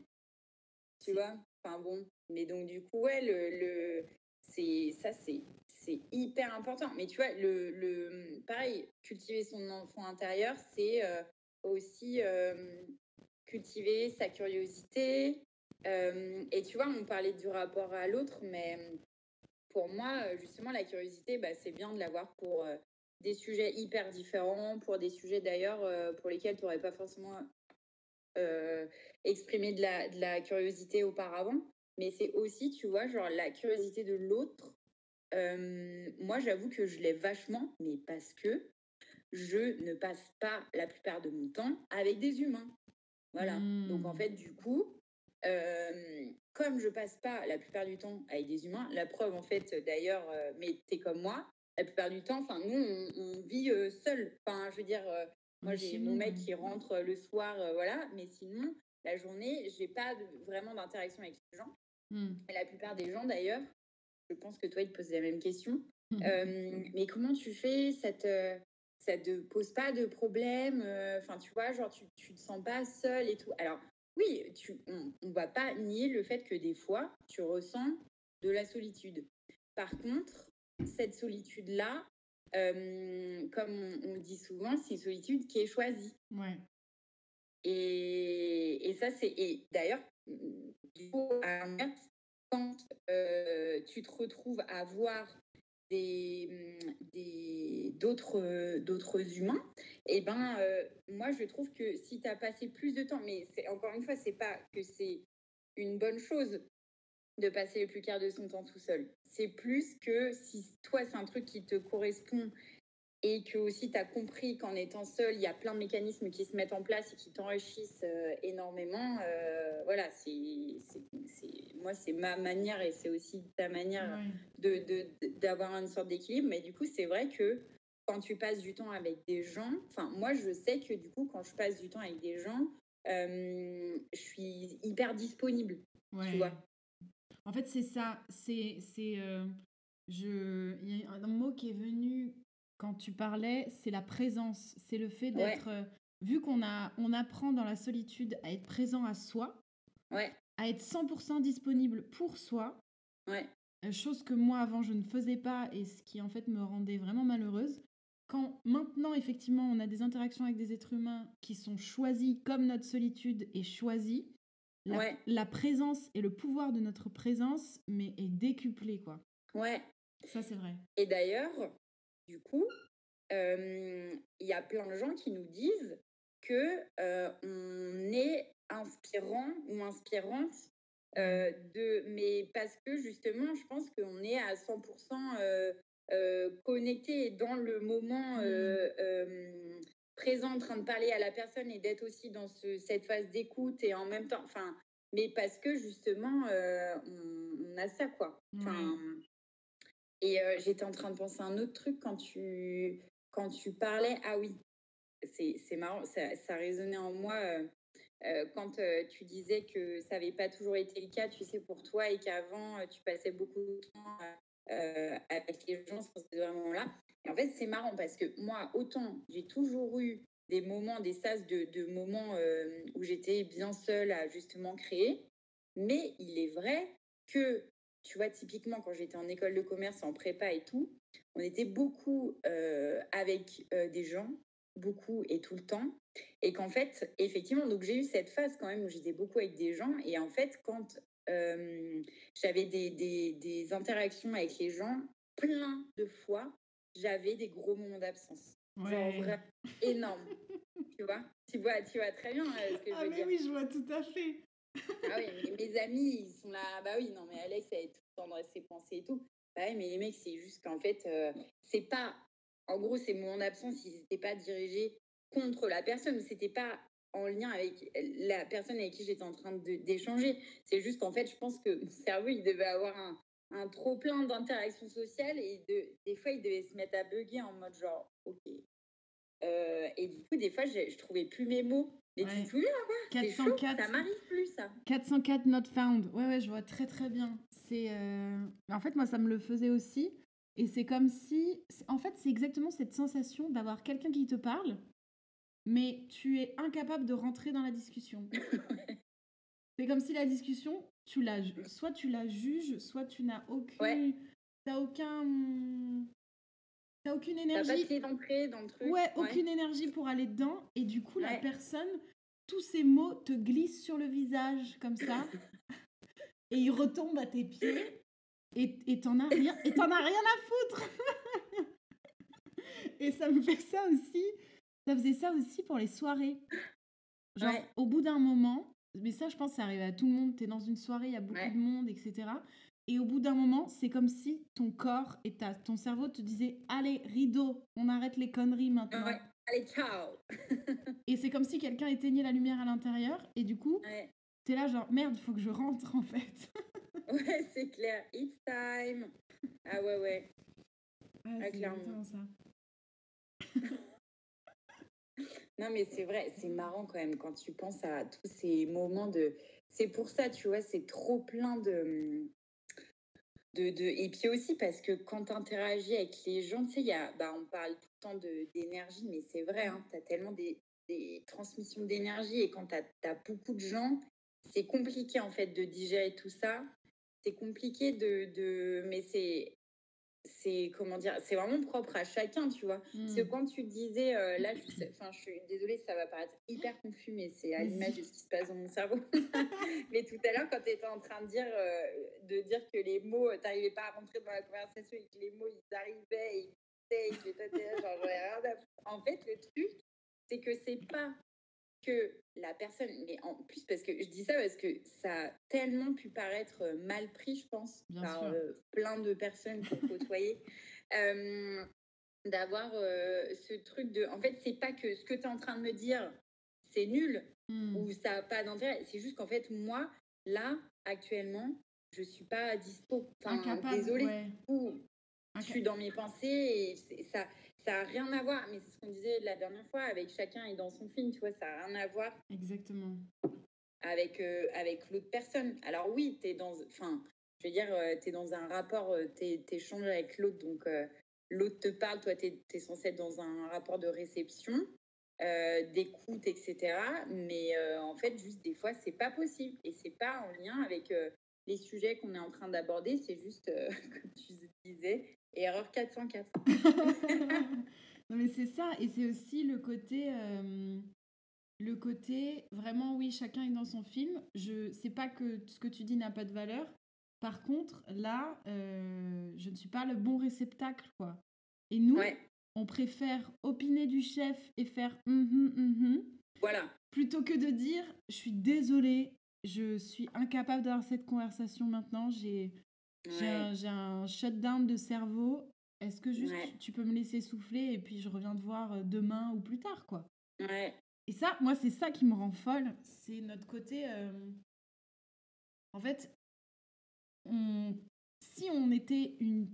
Tu vois Enfin bon. Mais donc du coup, ouais, le, le c'est ça, c'est c'est hyper important. Mais tu vois, le, le pareil, cultiver son enfant intérieur, c'est euh, aussi euh, cultiver sa curiosité. Euh, et tu vois, on parlait du rapport à l'autre, mais pour moi, justement, la curiosité, bah, c'est bien de l'avoir pour des sujets hyper différents, pour des sujets d'ailleurs euh, pour lesquels tu n'aurais pas forcément euh, exprimé de la, de la, curiosité auparavant. Mais c'est aussi, tu vois, genre la curiosité de l'autre. Euh, moi, j'avoue que je l'ai vachement, mais parce que je ne passe pas la plupart de mon temps avec des humains. Voilà. Donc, en mmh. fait, du coup, comme je passe pas la plupart du temps avec des humains, la preuve, en fait, d'ailleurs, mais tu es comme moi, la plupart du temps, enfin, nous, on, vit euh, seul. Enfin, je veux dire, euh, moi, j'ai mon mec qui rentre euh, le soir, voilà, mais sinon, la journée, j'ai pas vraiment d'interaction avec les gens. Hmm. Et la plupart des gens, d'ailleurs, je pense que toi, ils te posent la même question. [laughs] mais comment tu fais Ça te, ça te pose pas de problème Enfin, tu vois, genre, tu, tu te sens pas seule et tout. Alors, oui, tu, on ne va pas nier le fait que des fois, tu ressens de la solitude. Par contre, cette solitude-là, comme on, dit souvent, c'est une solitude qui est choisie. Ouais. Et, et ça, c'est. Et d'ailleurs, quand tu te retrouves à voir des, des, d'autres, d'autres humains, et eh ben, moi, je trouve que si tu as passé plus de temps, mais c'est, encore une fois, c'est pas que c'est une bonne chose de passer le plus quart de son temps tout seul. C'est plus que si toi, c'est un truc qui te correspond et que aussi tu as compris qu'en étant seul, il y a plein de mécanismes qui se mettent en place et qui t'enrichissent euh, énormément. Euh, voilà, c'est, moi, c'est ma manière et c'est aussi ta manière de, d'avoir une sorte d'équilibre. Mais du coup, c'est vrai que quand tu passes du temps avec des gens, enfin, moi, je sais que du coup, quand je passe du temps avec des gens, euh, je suis hyper disponible. Tu vois en fait, c'est ça. C'est, c'est, je, il y a un mot qui est venu quand tu parlais, c'est la présence. C'est le fait d'être. Euh, vu qu'on a, on apprend dans la solitude à être présent à soi, à être 100% disponible pour soi. Euh, chose que moi avant je ne faisais pas et ce qui en fait me rendait vraiment malheureuse. Quand maintenant effectivement on a des interactions avec des êtres humains qui sont choisis comme notre solitude est choisie, la, la présence et le pouvoir de notre présence mais est décuplé quoi. Ouais. Ça c'est vrai. Et d'ailleurs, du coup, il y a plein de gens qui nous disent que on est inspirant ou inspirante de, mais parce que justement, je pense qu'on est à 100% connecté dans le moment mmh. Présent, en train de parler à la personne et d'être aussi dans cette phase d'écoute et en même temps, enfin, mais parce que justement, on, a ça quoi. Enfin, et j'étais en train de penser à un autre truc quand tu, quand tu parlais. Ah oui, c'est marrant, ça, ça, résonnait en moi quand tu disais que ça n'avait pas toujours été le cas, tu sais, pour toi, et qu'avant, tu passais beaucoup de temps avec les gens sur ces moments-là. En fait, c'est marrant parce que moi, autant j'ai toujours eu des moments, des sas de, moments où j'étais bien seule à justement créer, mais il est vrai que tu vois, typiquement, quand j'étais en école de commerce, en prépa et tout, on était beaucoup euh, avec euh, des gens, beaucoup et tout le temps. Et qu'en fait, effectivement, donc j'ai eu cette phase quand même où j'étais beaucoup avec des gens. Et en fait, quand euh, j'avais des, des, interactions avec les gens, plein de fois, j'avais des gros moments d'absence. Genre vraiment énorme. [laughs] tu vois? Tu vois, tu vois très bien ce que je ah veux mais oui, je vois tout à fait. Ah oui, mes amis, ils sont là. Bah oui, non, mais Alex, elle est tout le temps dans ses pensées et tout. Bah oui, mais les mecs, c'est juste qu'en fait, euh, c'est pas. En gros, c'est mon absence, ils n'étaient pas dirigés contre la personne, c'était pas en lien avec la personne avec qui j'étais en train d'échanger. C'est juste qu'en fait, je pense que mon cerveau, il devait avoir un, un trop plein d'interactions sociales et de, des fois, il devait se mettre à bugger en mode genre, ok. Euh, et du coup, des fois, je, je trouvais plus mes mots. Mais ouais. tu te souviens, 404, ça m'arrive plus, ça. 404 not found. Ouais, ouais, je vois très, très bien. C'est, euh, En fait, moi, ça me le faisait aussi. Et c'est comme si... En fait, c'est exactement cette sensation d'avoir quelqu'un qui te parle, mais tu es incapable de rentrer dans la discussion. [laughs] c'est comme si la discussion, tu la, soit tu la juges, soit tu n'as aucun... Ouais. T'as aucun... T'as aucune énergie. T'as pas d'entrée dans le truc. Ouais, aucune énergie pour aller dedans. Et du coup, la personne, tous ces mots te glissent sur le visage comme ça. [laughs] et ils retombent à tes pieds. Et t'en as rien, et t'en as rien à foutre. [laughs] et ça me fait ça aussi. Ça faisait ça aussi pour les soirées. Genre, au bout d'un moment, mais ça, je pense, ça arrive à tout le monde. T'es dans une soirée, il y a beaucoup de monde, etc. Et au bout d'un moment, c'est comme si ton corps et ta, ton cerveau te disaient Allez, rideau, on arrête les conneries maintenant. Allez, ciao [laughs] Et c'est comme si quelqu'un éteignait la lumière à l'intérieur. Et du coup, t'es là, genre Merde, faut que je rentre en fait. [laughs] ouais, c'est clair. It's time. Ah ouais, ouais. Ah, ah clairement. ça. [laughs] non, mais c'est vrai, c'est marrant quand même quand tu penses à tous ces moments de. C'est pour ça, tu vois, c'est trop plein de de, de, Et puis aussi parce que quand tu interagis avec les gens, tu sais, y a, bah, on parle tout le temps d'énergie, mais c'est vrai, hein, tu as tellement des, transmissions d'énergie et quand tu as, beaucoup de gens, c'est compliqué en fait de digérer tout ça. C'est compliqué de, de... mais c'est c'est comment dire, c'est vraiment propre à chacun, tu vois. Parce que mmh. quand tu disais, euh, là, je, enfin, je suis désolée, ça va paraître hyper confus, mais c'est à l'image de ce qui se passe dans mon cerveau. [laughs] mais tout à l'heure, quand tu étais en train de dire, euh, de dire que les mots, tu n'arrivais pas à rentrer dans la conversation et que les mots, ils arrivaient, ils et que genre, rien à... En fait, le truc, c'est que c'est pas que la personne, mais en plus parce que je dis ça parce que ça a tellement pu paraître euh, mal pris, je pense, par euh, plein de personnes qu'on côtoyait, [laughs] euh, d'avoir ce truc de, en fait, c'est pas que ce que tu es en train de me dire, c'est nul mmh. ou ça n'a pas d'intérêt, c'est juste qu'en fait, moi, là, actuellement, je suis pas dispo. Enfin, désolée. Ou je suis dans mes pensées et ça, ça n'a rien à voir, mais c'est ce qu'on disait la dernière fois, avec chacun et dans son film, tu vois, ça n'a rien à voir. Exactement. Avec, euh, avec l'autre personne. Alors oui, tu es dans, enfin, je veux dire, euh, tu es dans un rapport, euh, tu échanges avec l'autre, donc l'autre te parle, toi, tu es, censé être dans un rapport de réception, d'écoute, etc. Mais en fait, juste des fois, c'est pas possible. Et c'est pas en lien avec les sujets qu'on est en train d'aborder, c'est juste, [laughs] comme tu disais, erreur 404. [laughs] non mais c'est ça, et c'est aussi le côté, euh, le côté vraiment oui, chacun est dans son film. Je sais pas que ce que tu dis n'a pas de valeur. Par contre, là, euh, je ne suis pas le bon réceptacle, quoi. Et nous, on préfère opiner du chef et faire hum, hum, hum, voilà. Plutôt que de dire, je suis désolée, je suis incapable d'avoir cette conversation maintenant. J'ai j'ai un, shutdown de cerveau. Est-ce que juste tu, peux me laisser souffler et puis je reviens te voir demain ou plus tard, quoi? Ouais. Et ça, moi, c'est ça qui me rend folle. C'est notre côté. Euh, en fait, si on était une.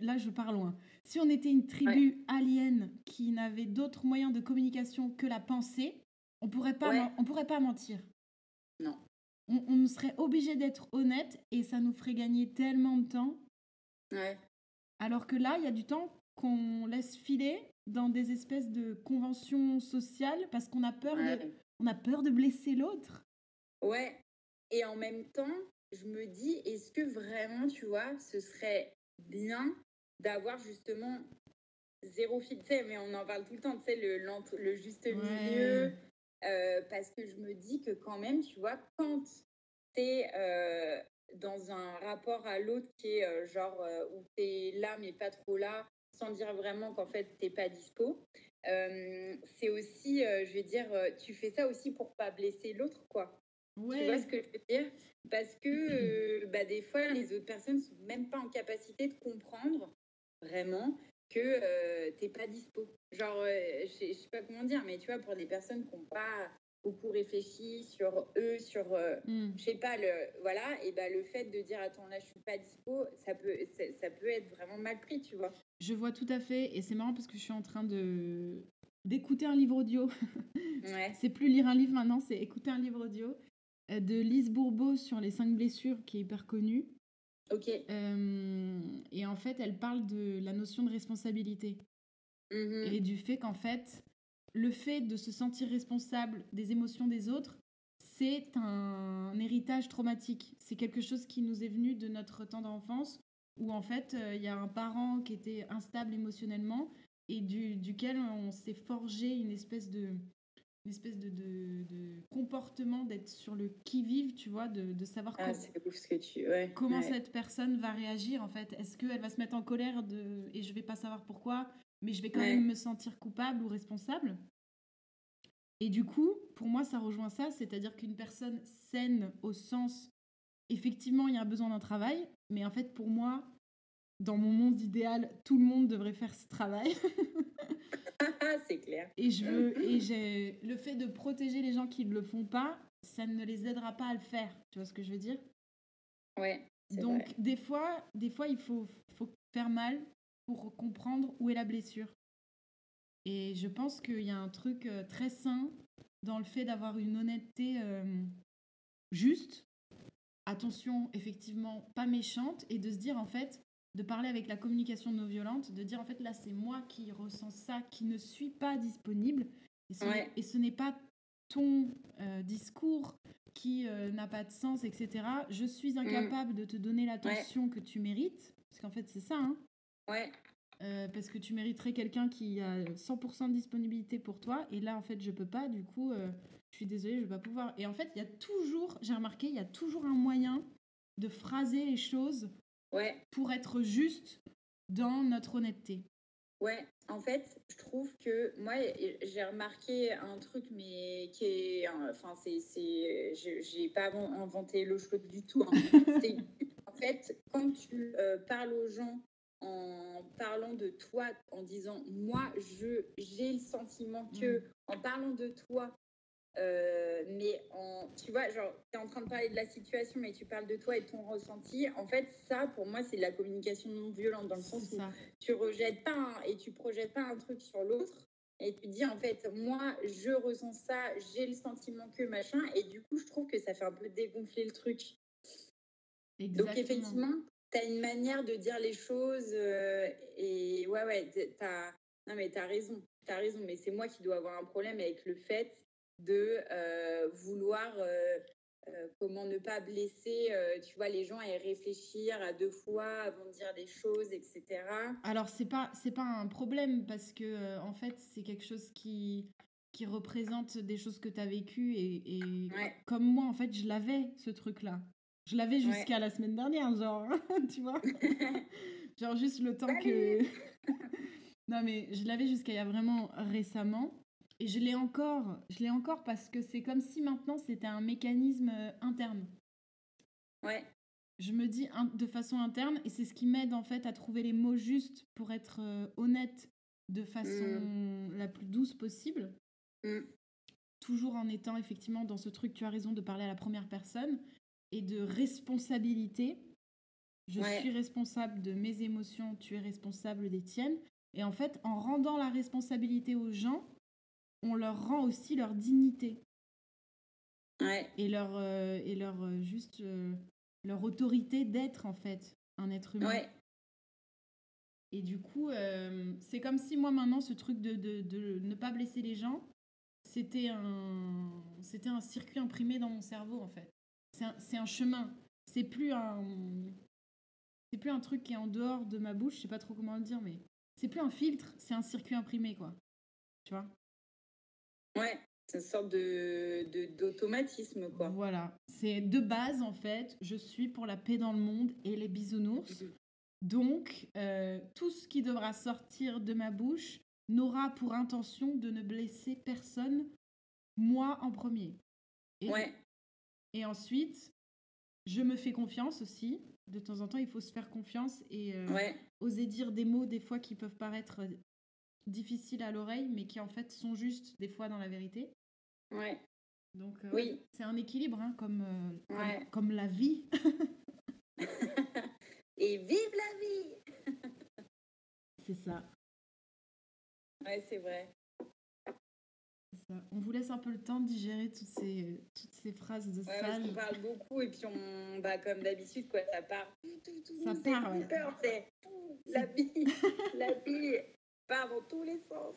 Là, je pars loin. Si on était une tribu alien qui n'avait d'autres moyens de communication que la pensée, on pourrait pas, on pourrait pas mentir. Non on, serait obligé d'être honnête et ça nous ferait gagner tellement de temps. Ouais. Alors que là, il y a du temps qu'on laisse filer dans des espèces de conventions sociales parce qu'on a peur de, on a peur de blesser l'autre. Ouais. Et en même temps, je me dis, est-ce que vraiment, tu vois, ce serait bien d'avoir justement zéro fil, mais on en parle tout le temps, tu sais, le, le juste milieu, euh, parce que je me dis que quand même, tu vois, quand tu es euh, dans un rapport à l'autre qui est euh, genre où tu es là mais pas trop là, sans dire vraiment qu'en fait t'es pas dispo, c'est aussi, je veux dire, tu fais ça aussi pour pas blesser l'autre, quoi. Tu vois ce que je veux dire? Parce que bah, des fois, les autres personnes sont même pas en capacité de comprendre vraiment que t'es pas dispo. Genre, euh, je sais pas comment dire, mais tu vois, pour des personnes qui n'ont pas beaucoup réfléchi sur eux, sur, euh, hmm. je sais pas, le, voilà, et ben le fait de dire attends là je suis pas dispo, ça peut, ça peut être vraiment mal pris, tu vois. Je vois tout à fait, et c'est marrant parce que je suis en train de d'écouter un livre audio. [laughs] ouais. c'est plus lire un livre maintenant, c'est écouter un livre audio de Lise Bourbeau sur les cinq blessures, qui est hyper connue. Ok. Euh, et en fait, elle parle de la notion de responsabilité. Mm-hmm. Et du fait qu'en fait, le fait de se sentir responsable des émotions des autres, c'est un héritage traumatique. C'est quelque chose qui nous est venu de notre temps d'enfance, où en fait, euh, il y a un parent qui était instable émotionnellement et du, duquel on s'est forgé une espèce de, une espèce de, de, comportement d'être sur le qui-vive, tu vois, de, de savoir ah, que tu... comment cette personne va réagir, en fait. Est-ce qu'elle va se mettre en colère de... et je vais pas savoir pourquoi, mais je vais quand même me sentir coupable ou responsable Et du coup, pour moi, ça rejoint ça, c'est-à-dire qu'une personne saine au sens, effectivement, il y a besoin d'un travail, mais en fait, pour moi, dans mon monde idéal, tout le monde devrait faire ce travail. [laughs] c'est clair. Et je veux, et j'ai le fait de protéger les gens qui ne le font pas, ça ne les aidera pas à le faire. Tu vois ce que je veux dire? Ouais. Donc des fois, des fois, il faut, faut faire mal pour comprendre où est la blessure. Et je pense qu'il y a un truc euh, très sain dans le fait d'avoir une honnêteté euh, juste attention, effectivement, pas méchante, et de se dire en fait, de parler avec la communication non violente, de dire en fait là c'est moi qui ressens ça, qui ne suis pas disponible, et ce n'est pas ton euh, discours qui euh, n'a pas de sens, etc. Je suis mm. incapable de te donner l'attention que tu mérites, parce qu'en fait c'est ça, hein. Ouais. Euh, parce que tu mériterais quelqu'un qui a 100% de disponibilité pour toi, et là en fait je peux pas, du coup je suis désolée, je vais pas pouvoir. Et en fait il y a toujours, j'ai remarqué, il y a toujours un moyen de phraser les choses ouais. pour être juste dans notre honnêteté. Ouais, en fait, je trouve que moi, j'ai remarqué un truc, mais qui est. Enfin, c'est. J'ai pas inventé le chose du tout. Hein. [laughs] en fait, quand tu euh, parles aux gens en parlant de toi, en disant moi, je j'ai le sentiment que, mmh. en parlant de toi, euh, mais en, tu vois, genre, tu es en train de parler de la situation, mais tu parles de toi et de ton ressenti. En fait, ça, pour moi, c'est de la communication non violente, dans le sens où tu rejettes pas et tu projettes pas un truc sur l'autre. Et tu dis, en fait, moi, je ressens ça, j'ai le sentiment que machin. Et du coup, je trouve que ça fait un peu dégonfler le truc. Exactement. Donc, effectivement, tu as une manière de dire les choses. Euh, et ouais, ouais, as... non, mais as raison. Tu as raison. Mais c'est moi qui dois avoir un problème avec le fait de euh, vouloir euh, comment ne pas blesser, tu vois, les gens et réfléchir à deux fois avant de dire des choses, etc. Alors c'est pas c'est pas un problème parce que en fait c'est quelque chose qui qui représente des choses que tu as vécues et, comme moi en fait je l'avais ce truc là. Je l'avais jusqu'à la semaine dernière, genre, [laughs] tu vois. [laughs] genre juste le temps que. [laughs] non mais je l'avais jusqu'à il y a vraiment récemment. Et je l'ai encore, je l'ai encore parce que c'est comme si maintenant c'était un mécanisme euh, interne. Ouais. Je me dis de façon interne et c'est ce qui m'aide en fait à trouver les mots justes pour être euh, honnête de façon mmh. la plus douce possible. Mmh. Toujours en étant effectivement dans ce truc, tu as raison de parler à la première personne et de responsabilité. Je suis responsable de mes émotions, tu es responsable des tiennes. Et en fait, en rendant la responsabilité aux gens, on leur rend aussi leur dignité. Et leur, euh, et leur euh, juste euh, leur autorité d'être en fait un être humain. Et du coup, c'est comme si moi maintenant, ce truc de, de, de ne pas blesser les gens, c'était un, c'était un circuit imprimé dans mon cerveau en fait. C'est un, un chemin. C'est plus un, c'est plus un truc qui est en dehors de ma bouche. Je sais pas trop comment le dire, mais c'est plus un filtre. C'est un circuit imprimé quoi. Tu vois? Ouais, c'est une sorte de, d'automatisme, quoi. Voilà. C'est de base, en fait, je suis pour la paix dans le monde et les bisounours. Donc, euh, tout ce qui devra sortir de ma bouche n'aura pour intention de ne blesser personne, moi en premier. Et, ouais. Et ensuite, je me fais confiance aussi. De temps en temps, il faut se faire confiance et euh, oser dire des mots des fois qui peuvent paraître difficiles à l'oreille, mais qui en fait sont justes des fois dans la vérité. Ouais. Donc, euh, oui. c'est un équilibre, hein, comme, euh, comme, la vie. [laughs] [laughs] Et vive la vie [laughs] C'est ça. Ouais, c'est vrai. Ça. On vous laisse un peu le temps de digérer toutes ces, toutes ces phrases de ouais, salle. on parle beaucoup et puis on, bah, comme d'habitude, quoi, ça part. ça part, ouais. C'est la vie, [laughs] la vie part dans tous les sens.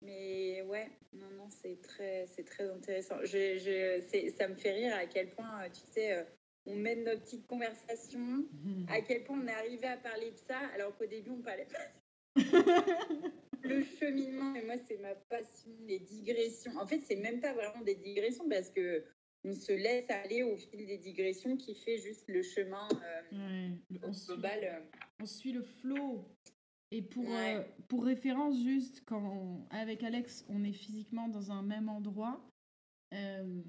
Mais ouais, non, non, c'est très, c'est très intéressant. Je, je, ça me fait rire à quel point, tu sais, euh, on mène notre petite conversation, [laughs] à quel point on est arrivé à parler de ça, alors qu'au début, on parlait pas. [laughs] le cheminement, et moi, c'est ma passion, les digressions. En fait, c'est même pas vraiment des digressions parce que on se laisse aller au fil des digressions qui fait juste le chemin euh, global. Euh. on suit le flow. Et pour, euh, pour référence, juste quand avec Alex, on est physiquement dans un même endroit, euh,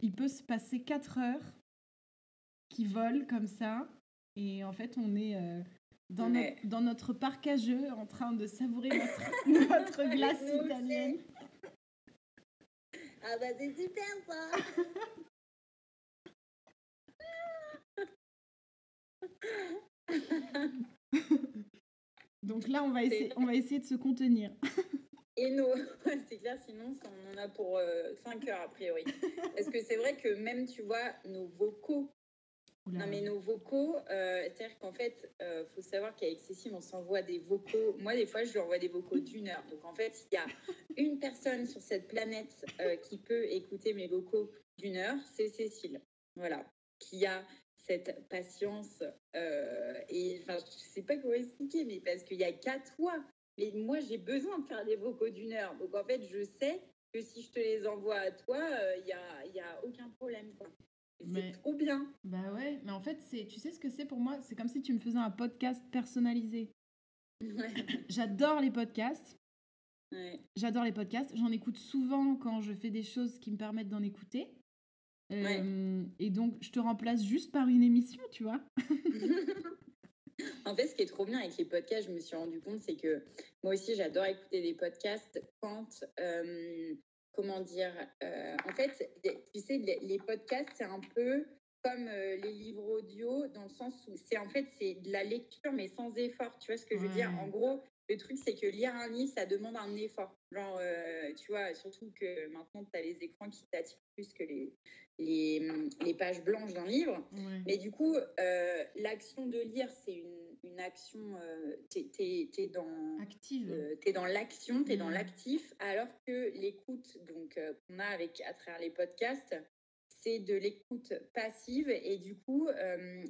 il peut se passer 4 heures qui volent comme ça. Et en fait, on est euh, dans, notre, dans notre parc à jeux en train de savourer notre, [laughs] notre glace italienne. Ah bah c'est super ça [laughs] Donc là, on va essayer, on va essayer de se contenir. et nos. [laughs] c'est clair, sinon, on en a pour 5 heures a priori. Parce que c'est vrai que même, tu vois, nos vocaux non, mais nos vocaux, euh, c'est-à-dire qu'en fait, il euh, faut savoir qu'avec Cécile, on s'envoie des vocaux. Moi, des fois, je lui envoie des vocaux d'une heure. Donc, en fait, il y a une personne sur cette planète euh, qui peut écouter mes vocaux d'une heure, c'est Cécile. Voilà. Qui a cette patience. et enfin, je ne sais pas comment expliquer, mais parce qu'il n'y a qu'à toi. Mais moi, j'ai besoin de faire des vocaux d'une heure. Donc, en fait, je sais que si je te les envoie à toi, il n'y a, y a aucun problème. Quoi. C'est trop bien. Bah ouais, mais en fait, c'est, tu sais ce que c'est pour moi? C'est comme si tu me faisais un podcast personnalisé. [laughs] J'adore les podcasts. J'adore les podcasts. J'en écoute souvent quand je fais des choses qui me permettent d'en écouter. Euh, et donc, je te remplace juste par une émission, tu vois? [laughs] [laughs] en fait, ce qui est trop bien avec les podcasts, je me suis rendu compte, c'est que moi aussi, j'adore écouter des podcasts quand euh, comment dire, euh, en fait, tu sais, les, podcasts, c'est un peu comme euh, les livres audio, dans le sens où c'est en fait, c'est de la lecture, mais sans effort. Tu vois ce que je veux dire? En gros, le truc, c'est que lire un livre, ça demande un effort. Genre, euh, tu vois, surtout que maintenant, tu as les écrans qui t'attirent plus que les, les, pages blanches d'un livre. Mais du coup, l'action de lire, c'est une une action, euh, tu es, dans, Active. Euh, es dans l'action, tu es dans mmh. l'actif, alors que l'écoute donc euh, qu'on a avec à travers les podcasts, c'est de l'écoute passive et du coup,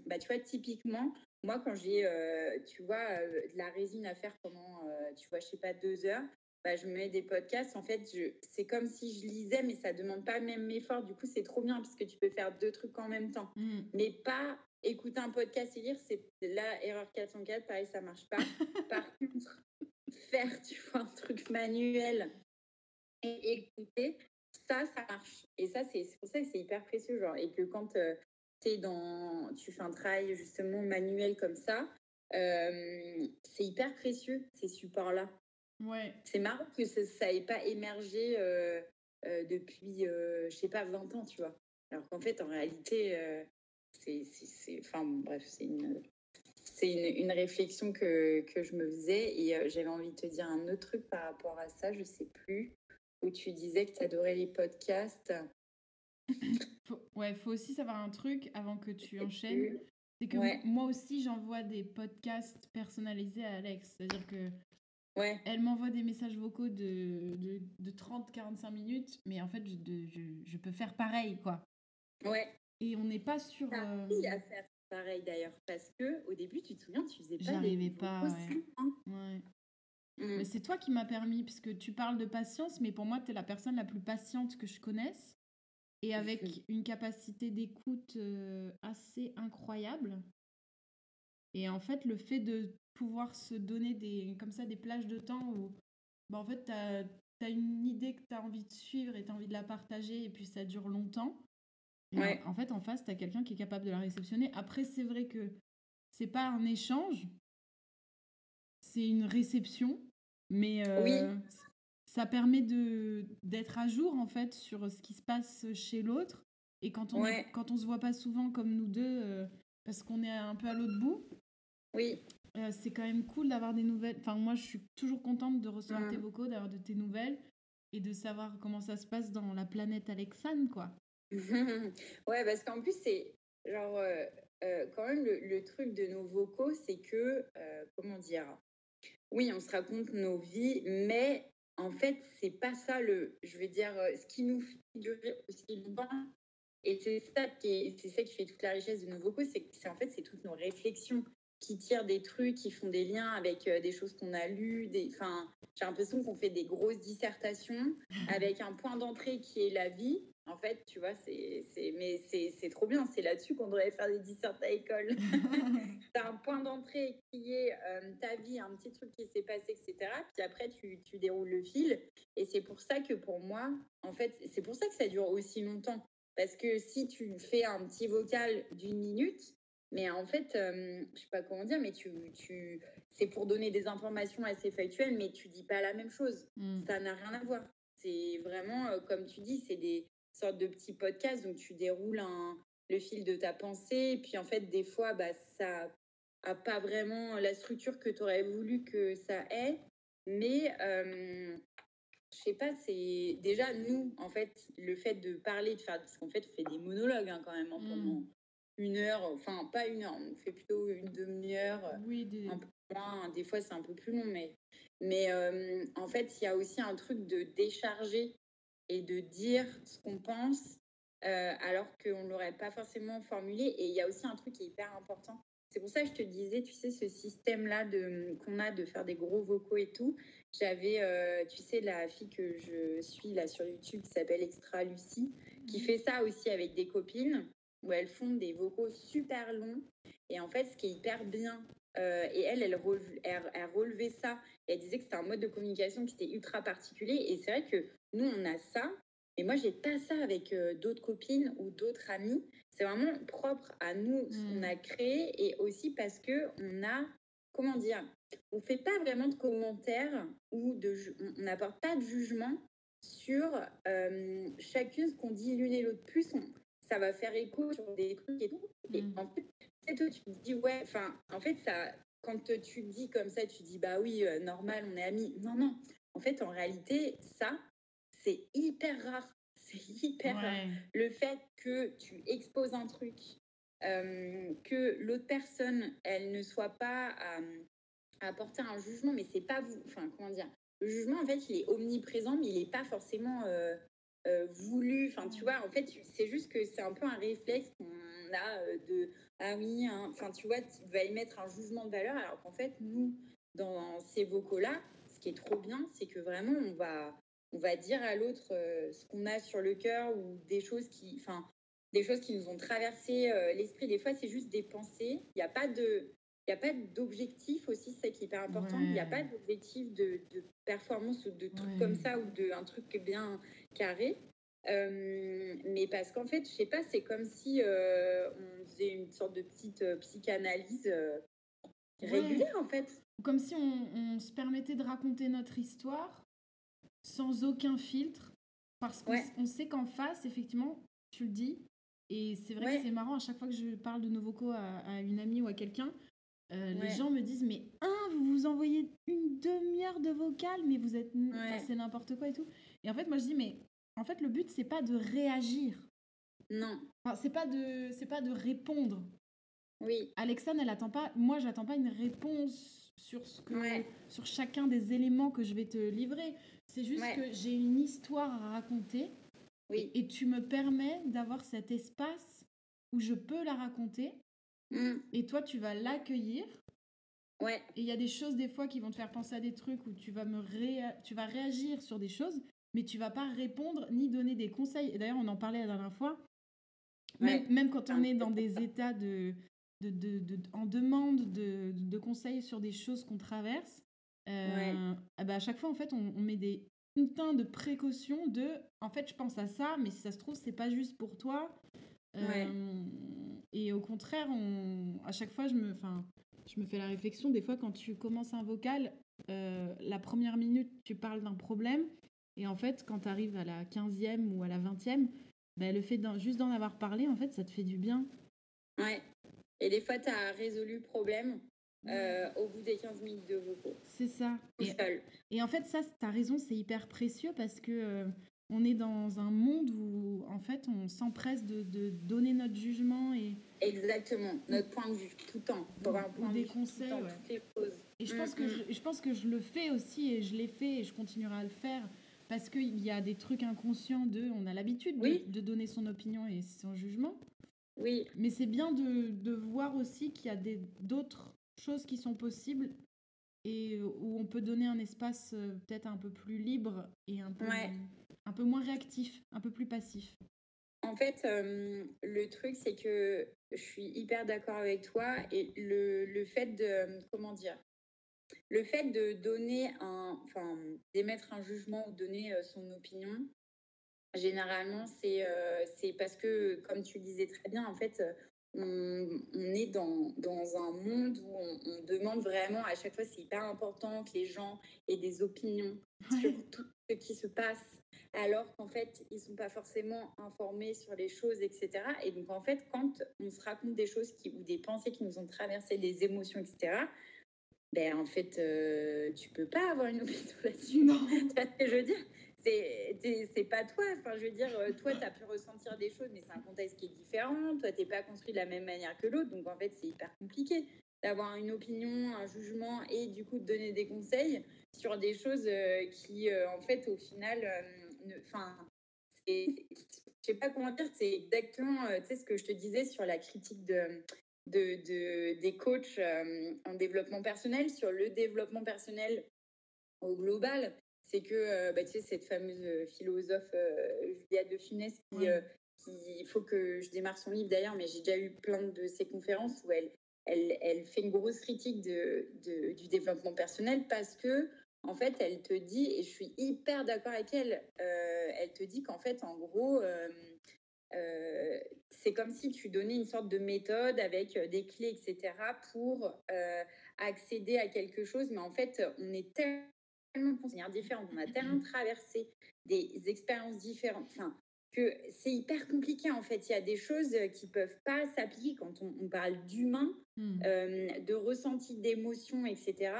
bah, tu vois, typiquement, moi quand j'ai, tu vois, de la résine à faire pendant, tu vois, je sais pas, deux heures, bah, je mets des podcasts. En fait, c'est comme si je lisais, mais ça demande pas le même effort. Du coup, c'est trop bien parce que tu peux faire deux trucs en même temps. Mmh. Mais pas écouter un podcast et lire, c'est la erreur 404, pareil, ça marche pas. [laughs] Par contre, faire, tu vois, un truc manuel et écouter, ça, ça marche. Et ça, c'est pour ça que c'est hyper précieux, genre, et que quand euh, es dans, tu fais un travail justement manuel comme ça, euh, c'est hyper précieux, ces supports-là. Ouais. C'est marrant que ça n'ait pas émergé euh, depuis, je sais pas, 20 ans, tu vois. Alors qu'en fait, en réalité, c'est, enfin, bref, c'est une, c'est une, réflexion que, que, je me faisais et euh, j'avais envie de te dire un autre truc par rapport à ça, je sais plus, où tu disais que tu adorais les podcasts. faut, ouais, faut aussi savoir un truc avant que tu enchaînes. C'est que moi aussi, j'envoie des podcasts personnalisés à Alex. C'est-à-dire que ouais. elle m'envoie des messages vocaux de, de, de 30-45 minutes, mais en fait, je, je, je, peux faire pareil, quoi. Ouais. Et on n'est pas sur. Euh... à faire pareil d'ailleurs, parce que au début, tu te souviens, tu faisais pas. J'arrivais pas. Ouais. ouais. Mmh. Mais c'est toi qui m'as permis, puisque tu parles de patience, mais pour moi, tu es la personne la plus patiente que je connaisse, et avec une capacité d'écoute euh, assez incroyable. Et en fait, le fait de pouvoir se donner des, comme ça des plages de temps où, bah, en fait, tu as, as, une idée que tu as envie de suivre et tu as envie de la partager, et puis ça dure longtemps. Ouais. En, fait, en face, tu as quelqu'un qui est capable de la réceptionner. Après, c'est vrai que c'est pas un échange, c'est une réception, mais euh, ça permet de d'être à jour en fait sur ce qui se passe chez l'autre. Et quand on ne quand on se voit pas souvent comme nous deux, euh, parce qu'on est un peu à l'autre bout, oui. Euh, c'est quand même cool d'avoir des nouvelles. Enfin, moi, je suis toujours contente de recevoir tes mmh. vocaux, d'avoir de tes nouvelles et de savoir comment ça se passe dans la planète Alexane, quoi. [laughs] ouais, parce qu'en plus, c'est genre, euh, euh, quand même, le, truc de nos vocaux, c'est que, euh, comment dire, oui, on se raconte nos vies, mais en fait, c'est pas ça le, je veux dire, ce qui nous fait durer aussi longtemps. Et c'est ça qui c'est ça qui fait toute la richesse de nos vocaux, c'est c'est en fait c'est toutes nos réflexions qui tirent des trucs, qui font des liens avec des choses qu'on a lues. Des, enfin, j'ai l'impression qu'on fait des grosses dissertations [laughs] avec un point d'entrée qui est la vie, en fait, tu vois, c'est, mais c'est, trop bien. C'est là-dessus qu'on devrait faire des dissertes à l'école. [laughs] tu as un point d'entrée qui est euh, ta vie, un petit truc qui s'est passé, etc. Puis après, tu, tu déroules le fil. Et c'est pour ça que pour moi, en fait, c'est pour ça que ça dure aussi longtemps. Parce que si tu fais un petit vocal d'une minute, mais en fait, euh, je sais pas comment dire, mais tu, tu, c'est pour donner des informations assez factuelles, mais tu dis pas la même chose. Mm. Ça n'a rien à voir. C'est vraiment, euh, comme tu dis, c'est des, sorte de petit podcast. Donc, tu déroules le fil de ta pensée. Et puis, en fait, des fois, bah, ça a pas vraiment la structure que tu aurais voulu que ça ait. Mais, euh, je sais pas, c'est déjà nous, en fait, le fait de parler, de faire, parce qu'en fait, on fait des monologues hein, quand même hein, pendant mmh. une heure, enfin pas une heure, on fait plutôt une demi-heure, oui, des... un peu moins, des fois c'est un peu plus long, mais, mais euh, en fait, il y a aussi un truc de décharger et de dire ce qu'on pense euh, alors qu'on ne l'aurait pas forcément formulé. Et il y a aussi un truc qui est hyper important. C'est pour ça que je te disais, tu sais, ce système-là qu'on a de faire des gros vocaux et tout. J'avais, euh, tu sais, la fille que je suis là sur YouTube qui s'appelle Extra Lucie, qui mhm. fait ça aussi avec des copines, où elles font des vocaux super longs. Et en fait, ce qui est hyper bien, euh, et elle, elle, relevait ça. elle disait que c'était un mode de communication qui était ultra particulier. Et c'est vrai que nous, on a ça. Et moi, j'ai pas ça avec euh, d'autres copines ou d'autres amis. C'est vraiment propre à nous, ce qu'on mmh. a créé. Et aussi parce que on a, comment dire, on fait pas vraiment de commentaires ou de, on n'apporte pas de jugement sur euh, chacune ce qu'on dit l'une et l'autre. Plus ça va faire écho sur des trucs et tout. Et mmh. en fait, toi, tu te dis, ouais, enfin, en fait, ça, quand tu dis comme ça, tu dis, bah oui, euh, normal, on est amis. Non, non. En fait, en réalité, ça, c'est hyper rare. [laughs] C'est hyper rare. Le fait que tu exposes un truc, euh, que l'autre personne, elle ne soit pas à, apporter un jugement, mais c'est pas vous. Enfin, comment dire Le jugement, en fait, il est omniprésent, mais il n'est pas forcément euh, euh, voulu. Enfin, tu vois, en fait, c'est juste que c'est un peu un réflexe qu'on a de ah oui, hein, enfin, tu vois, tu vas émettre un jugement de valeur, alors qu'en fait, nous, dans ces vocaux-là, ce qui est trop bien, c'est que vraiment, on va on va dire à l'autre euh, ce qu'on a sur le cœur ou des choses qui, enfin, des choses qui nous ont traversé euh, l'esprit. Des fois, c'est juste des pensées. Il n'y a pas de, il a pas d'objectif aussi, c'est qui est hyper important. Il n'y a pas d'objectif de, performance ou de trucs comme ça ou de un truc bien carré. Euh, mais parce qu'en fait, je sais pas, c'est comme si on faisait une sorte de petite psychanalyse régulière en fait. Comme si on, on, se permettait de raconter notre histoire sans aucun filtre, parce qu'on sait qu'en face, effectivement, tu le dis, et c'est vrai que c'est marrant, à chaque fois que je parle de nos vocaux à, une amie ou à quelqu'un, euh, les gens me disent mais un vous vous envoyez une demi-heure de vocal mais vous êtes c'est n'importe quoi et tout. Et en fait moi je dis mais en fait le but c'est pas de réagir. Non. Enfin, c'est pas de c'est pas de répondre. Oui. Alexane elle attend pas moi j'attends pas une réponse sur ce que sur chacun des éléments que je vais te livrer c'est juste que j'ai une histoire à raconter. Oui. Et, tu me permets d'avoir cet espace où je peux la raconter. Mmh. Et toi, tu vas l'accueillir. Ouais. Et il y a des choses, des fois, qui vont te faire penser à des trucs où tu vas, me tu vas réagir sur des choses, mais tu vas pas répondre ni donner des conseils. Et d'ailleurs, on en parlait la dernière fois. Même, quand on est dans des états de, de, de, en demande de, conseils sur des choses qu'on traverse, euh, ah bah, à chaque fois, en fait, on, met des teint de précaution de en fait, je pense à ça, mais si ça se trouve, c'est pas juste pour toi. Euh, et au contraire, on, à chaque fois, je me, je me fais la réflexion, des fois, quand tu commences un vocal, euh, la première minute, tu parles d'un problème. Et en fait, quand tu arrives à la 15e ou à la 20e, bah, le fait juste d'en avoir parlé, en fait, ça te fait du bien. Ouais. Et des fois, tu as résolu le problème euh, au bout des 15 minutes de vocaux. C'est ça. Et, et, en fait, ça, tu as raison, c'est hyper précieux parce que euh, on est dans un monde où, en fait, on s'empresse de, de, donner notre jugement et... Exactement, notre point de vue, tout le temps. Pour un point des de vue, conseils, Et je, pense que je, je, pense que je le fais aussi et je l'ai fait et je continuerai à le faire parce qu'il y a des trucs inconscients de... On a l'habitude de, de donner son opinion et son jugement. Oui. Mais c'est bien de, de, voir aussi qu'il y a d'autres choses qui sont possibles et euh, où on peut donner un espace euh, peut-être un peu plus libre et un peu, un peu moins réactif, un peu plus passif. En fait, euh, le truc, c'est que je suis hyper d'accord avec toi et le, le, fait de, comment dire, le fait de donner un, enfin, d'émettre un jugement ou donner son opinion, généralement, c'est c'est parce que, comme tu disais très bien, en fait, on, est dans, dans, un monde où on, demande vraiment, à chaque fois, c'est hyper important que les gens aient des opinions sur tout ce qui se passe, alors qu'en fait, ils ne sont pas forcément informés sur les choses, etc. Et donc, en fait, quand on se raconte des choses qui, ou des pensées qui nous ont traversé, des émotions, etc., ben en fait, euh, tu peux pas avoir une opinion [laughs] là-dessus. Non. je veux dire, c'est pas toi. Enfin, je veux dire, euh, toi, tu as pu ressentir des choses, mais c'est un contexte qui est différent. Toi, t'es pas construit de la même manière que l'autre. Donc, en fait, c'est hyper compliqué d'avoir une opinion, un jugement et du coup de donner des conseils sur des choses euh, qui, euh, en fait, au final, enfin, je sais pas comment dire, c'est exactement, tu ce que je te disais sur la critique de, de, des coachs en développement personnel, sur le développement personnel au global c'est que euh, bah, tu sais, cette fameuse euh, philosophe euh, Julia de Funès qui, il faut que je démarre son livre d'ailleurs, mais j'ai déjà eu plein de ses conférences où elle, elle, elle fait une grosse critique de, de, du développement personnel parce que en fait, elle te dit, et je suis hyper d'accord avec elle, elle te dit qu'en fait, en gros, c'est comme si tu donnais une sorte de méthode avec des clés, etc., pour accéder à quelque chose, mais en fait, on est tellement tellement de différentes, on a tellement traversé des expériences différentes, enfin, que c'est hyper compliqué en fait. Il y a des choses qui peuvent pas s'appliquer quand on, parle d'humain, hmm. euh, de ressenti d'émotions, etc.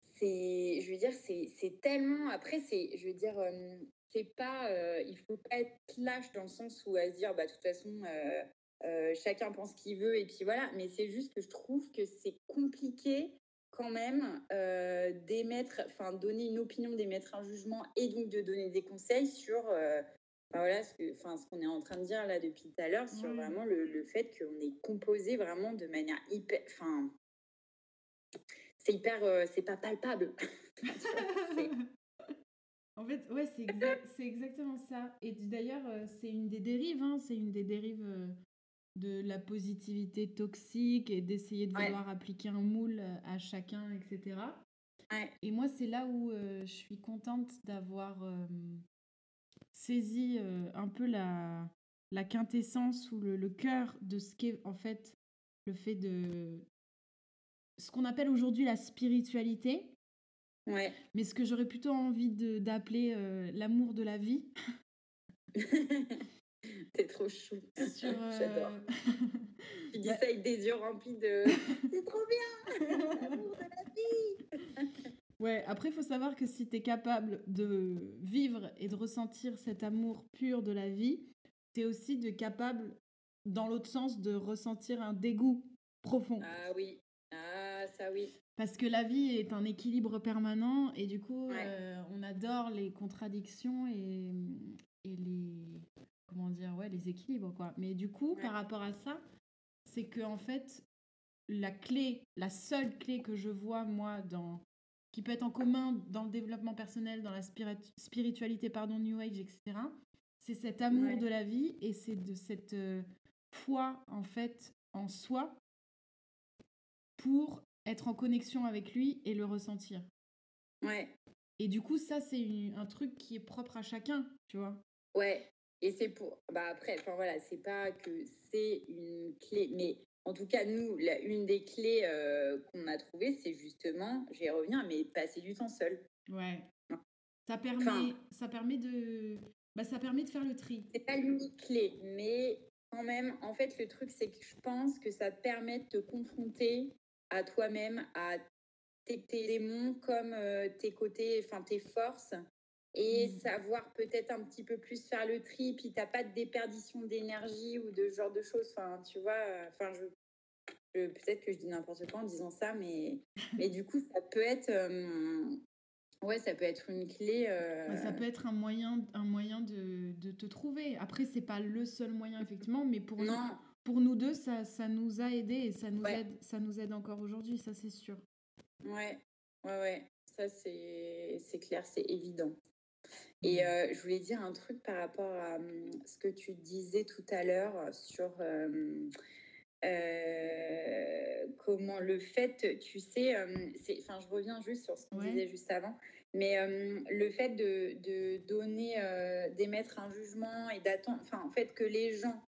C'est, je veux dire, c'est tellement. Après, c'est, je veux dire, euh, c'est pas. Euh, il faut pas être lâche dans le sens où à se dire, bah, de toute façon, chacun pense qu'il veut et puis voilà. Mais c'est juste que je trouve que c'est compliqué quand même euh, d'émettre, enfin donner une opinion, d'émettre un jugement et donc de donner des conseils sur euh, voilà, ce qu'on ce est en train de dire là depuis tout à l'heure, sur vraiment le, le fait qu'on est composé vraiment de manière hyper... Enfin, c'est hyper... Euh, c'est pas palpable. [laughs] [laughs] en fait, ouais, c'est exact, exactement ça. Et d'ailleurs, c'est une des dérives, hein, c'est une des dérives de la positivité toxique et d'essayer de vouloir appliquer un moule euh, à chacun, etc. Et moi, c'est là où euh, je suis contente d'avoir euh, saisi un peu la, la quintessence ou le, cœur de ce qu'est en fait le fait de ce qu'on appelle aujourd'hui la spiritualité. Ouais. Mais ce que j'aurais plutôt envie d'appeler l'amour de la vie. [laughs] T'es trop chou. [laughs] J'adore. Euh, [laughs] tu dis ça avec des yeux remplis de [laughs] C'est trop bien L'amour de la vie Ouais, après, il faut savoir que si tu es capable de vivre et de ressentir cet amour pur de la vie, tu es aussi de capable, dans l'autre sens, de ressentir un dégoût profond. Ah oui, ah ça oui. Parce que la vie est un équilibre permanent et du coup, euh, on adore les contradictions et, et les comment dire, ouais, les équilibres, quoi. Mais du coup, par rapport à ça, c'est que en fait, la clé, la seule clé que je vois, moi, dans qui peut être en commun dans le développement personnel, dans la spiritualité, pardon, New Age, etc., c'est cet amour de la vie et c'est de cette euh, foi, en fait, en soi pour être en connexion avec lui et le ressentir. Ouais. Et du coup, ça, c'est un truc qui est propre à chacun, tu vois. Ouais, et c'est pour. Bah après, enfin voilà, c'est pas que c'est une clé, mais en tout cas, nous, la, une des clés euh, qu'on a trouvées, c'est justement, je vais revenir, mais passer du temps seul. Ouais. Ça permet, ça permet de. Bah, ça permet de faire le tri. C'est pas l'unique clé, mais quand même, en fait, le truc, c'est que je pense que ça permet de te confronter à toi-même, à tes, démons comme euh, tes côtés, enfin tes forces, et mmh. savoir peut-être un petit peu plus faire le tri, puis t'as pas de déperdition d'énergie ou de ce genre de choses. Enfin, tu vois, euh, enfin, je, peut-être que je dis n'importe quoi en disant ça, mais, [laughs] mais du coup, ça peut être, ouais, ça peut être une clé. Ça euh peut être un moyen, un moyen de, de te trouver. Après, c'est pas le seul moyen effectivement, mais pour nous, pour nous deux, ça, ça nous a aidé et ça nous aide, ça nous aide encore aujourd'hui, ça c'est sûr. Ouais, ouais, ouais. Ça c'est clair, c'est évident. Et mmh. euh, je voulais dire un truc par rapport à mmh, ce que tu disais tout à l'heure sur euh, comment le fait, tu sais, enfin, je reviens juste sur ce qu'on disait juste avant, mais le fait de, de donner, d'émettre un jugement et d'attendre, enfin, en fait, que les gens,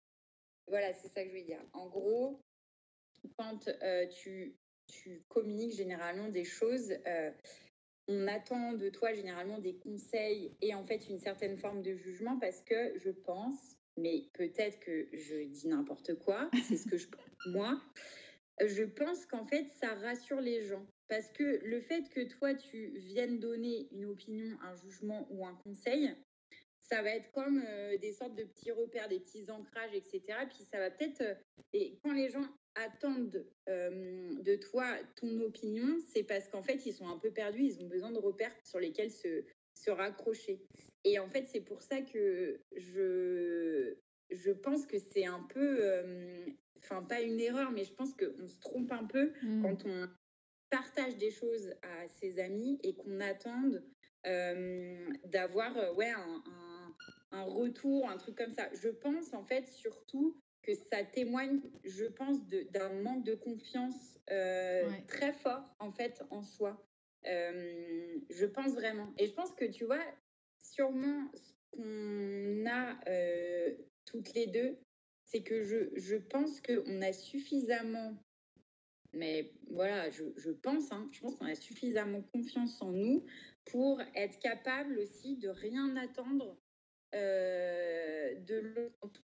voilà, c'est ça que je veux dire. En gros, quand tu, tu communiques généralement des choses, on attend de toi généralement des conseils et en fait une certaine forme de jugement parce que je pense, mais peut-être que je dis n'importe quoi, c'est ce que je pense [laughs] moi, je pense qu'en fait, ça rassure les gens. Parce que le fait que toi, tu viennes donner une opinion, un jugement ou un conseil, ça va être comme euh, des sortes de petits repères, des petits ancrages, etc. Puis ça va peut-être... Euh, et quand les gens attendent euh, de toi ton opinion, c'est parce qu'en fait, ils sont un peu perdus, ils ont besoin de repères sur lesquels se, se raccrocher. Et en fait, c'est pour ça que je, je pense que c'est un peu... Enfin, pas une erreur, mais je pense qu'on se trompe un peu mmh. quand on partage des choses à ses amis et qu'on attende d'avoir ouais, un un retour, un truc comme ça. Je pense en fait surtout que ça témoigne, je pense, d'un manque de confiance euh, très fort en fait en soi. Euh, je pense vraiment. Et je pense que tu vois, sûrement ce qu'on a euh, toutes les deux, c'est que je, je pense qu'on a suffisamment, mais voilà, je, je pense, hein, je pense qu'on a suffisamment confiance en nous pour être capable aussi de rien attendre de l'autre.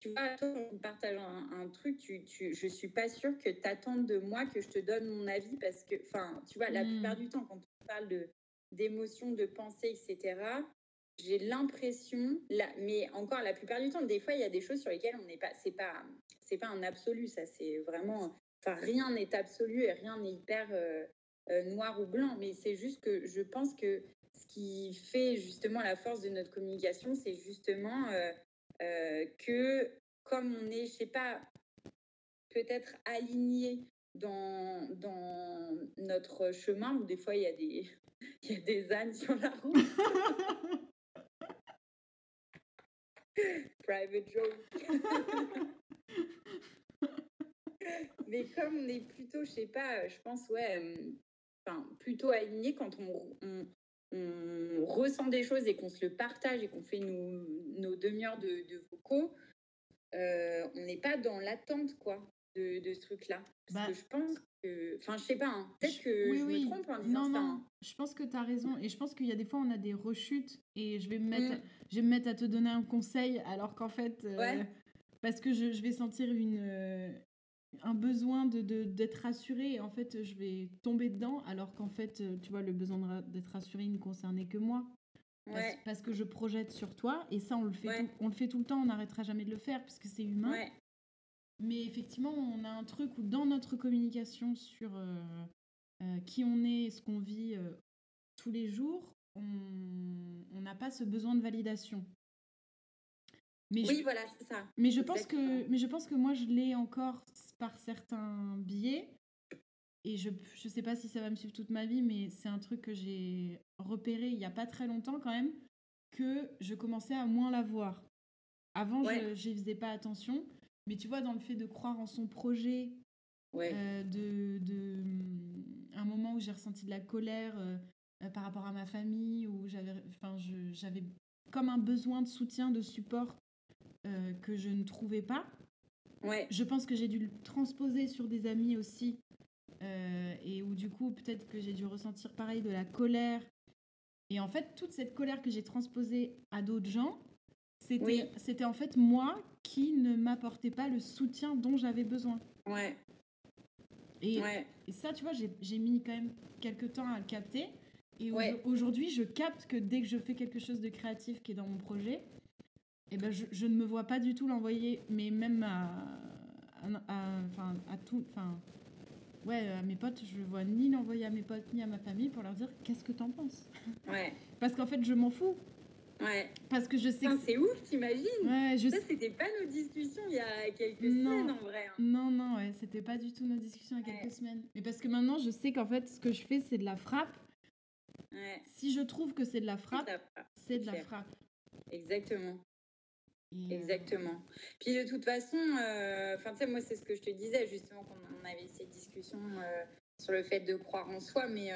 Tu vois, toi, on partage un, truc, tu, tu, je suis pas sûre que tu attendes de moi que je te donne mon avis parce que, enfin, tu vois, la mmh. plupart du temps, quand on parle de d'émotions, de pensées, etc., j'ai l'impression, mais encore la plupart du temps, des fois, il y a des choses sur lesquelles on n'est pas, c'est pas, c'est pas un absolu, ça, c'est vraiment, enfin, rien n'est absolu et rien n'est hyper euh, euh, noir ou blanc, mais c'est juste que je pense que ce qui fait justement la force de notre communication, c'est justement euh, euh, que comme on est, je sais pas, peut-être aligné dans, dans notre chemin, où des fois il y a des, [laughs] il y a des ânes sur la route. [laughs] Private joke. [laughs] Mais comme on est plutôt, je sais pas, je pense, ouais, euh, enfin, plutôt aligné quand on, on, on ressent des choses et qu'on se le partage et qu'on fait nos, nos demi-heures de, de, vocaux, euh, on n'est pas dans l'attente quoi de, de ce truc-là. Parce bah que je pense que, enfin, je sais pas, hein, peut-être que je me trompe en disant non, ça. Non, hein. je pense que tu as raison et je pense qu'il y a des fois on a des rechutes et je vais me mettre, mm. je vais me mettre à te donner un conseil alors qu'en fait, euh, parce que je, je, vais sentir une, euh, un besoin de, d'être rassuré et en fait je vais tomber dedans alors qu'en fait euh, tu vois le besoin d'être rassuré ne concernait que moi. Parce, que je projette sur toi et ça on le fait tout, on le fait tout le temps on n'arrêtera jamais de le faire parce que c'est humain. Mais effectivement on a un truc où dans notre communication sur euh, euh, qui on est ce qu'on vit tous les jours on n'a pas ce besoin de validation mais oui, voilà, c'est ça. Mais je, pense que, mais je pense que moi, je l'ai encore par certains biais. Et je ne sais pas si ça va me suivre toute ma vie, mais c'est un truc que j'ai repéré il n'y a pas très longtemps quand même, que je commençais à moins la voir. Avant, je n'y faisais pas attention. Mais tu vois, dans le fait de croire en son projet, euh, de, de, un moment où j'ai ressenti de la colère euh, euh, par rapport à ma famille, où j'avais comme un besoin de soutien, de support que je ne trouvais pas. Ouais. Je pense que j'ai dû le transposer sur des amis aussi. Euh, et où du coup, peut-être que j'ai dû ressentir pareil de la colère. Et en fait, toute cette colère que j'ai transposée à d'autres gens, c'était c'était en fait moi qui ne m'apportais pas le soutien dont j'avais besoin. Ouais. Et, et ça, tu vois, j'ai mis quand même quelques temps à le capter. Et aujourd'hui, je capte que dès que je fais quelque chose de créatif qui est dans mon projet, eh ben, je, je, ne me vois pas du tout l'envoyer, mais même à, à, à, à tout, enfin, ouais, à mes potes, je vois ni l'envoyer à mes potes ni à ma famille pour leur dire qu'est-ce que t'en penses? Ouais. [laughs] Parce qu'en fait, je m'en fous. Ouais. Parce que je sais que... C'est ouf, t'imagines? Ouais, je... Ça, c'était pas nos discussions il y a quelques semaines, en vrai. Hein. Non, non, ouais, c'était pas du tout nos discussions il y a quelques semaines. Mais parce que maintenant, je sais qu'en fait, ce que je fais, c'est de la frappe. Ouais. Si je trouve que c'est de la frappe, c'est de la frappe. Exactement. Euh, Exactement. Puis de toute façon, euh, enfin tu sais, moi c'est ce que je te disais justement quand on avait cette discussion euh, sur le fait de croire en soi, mais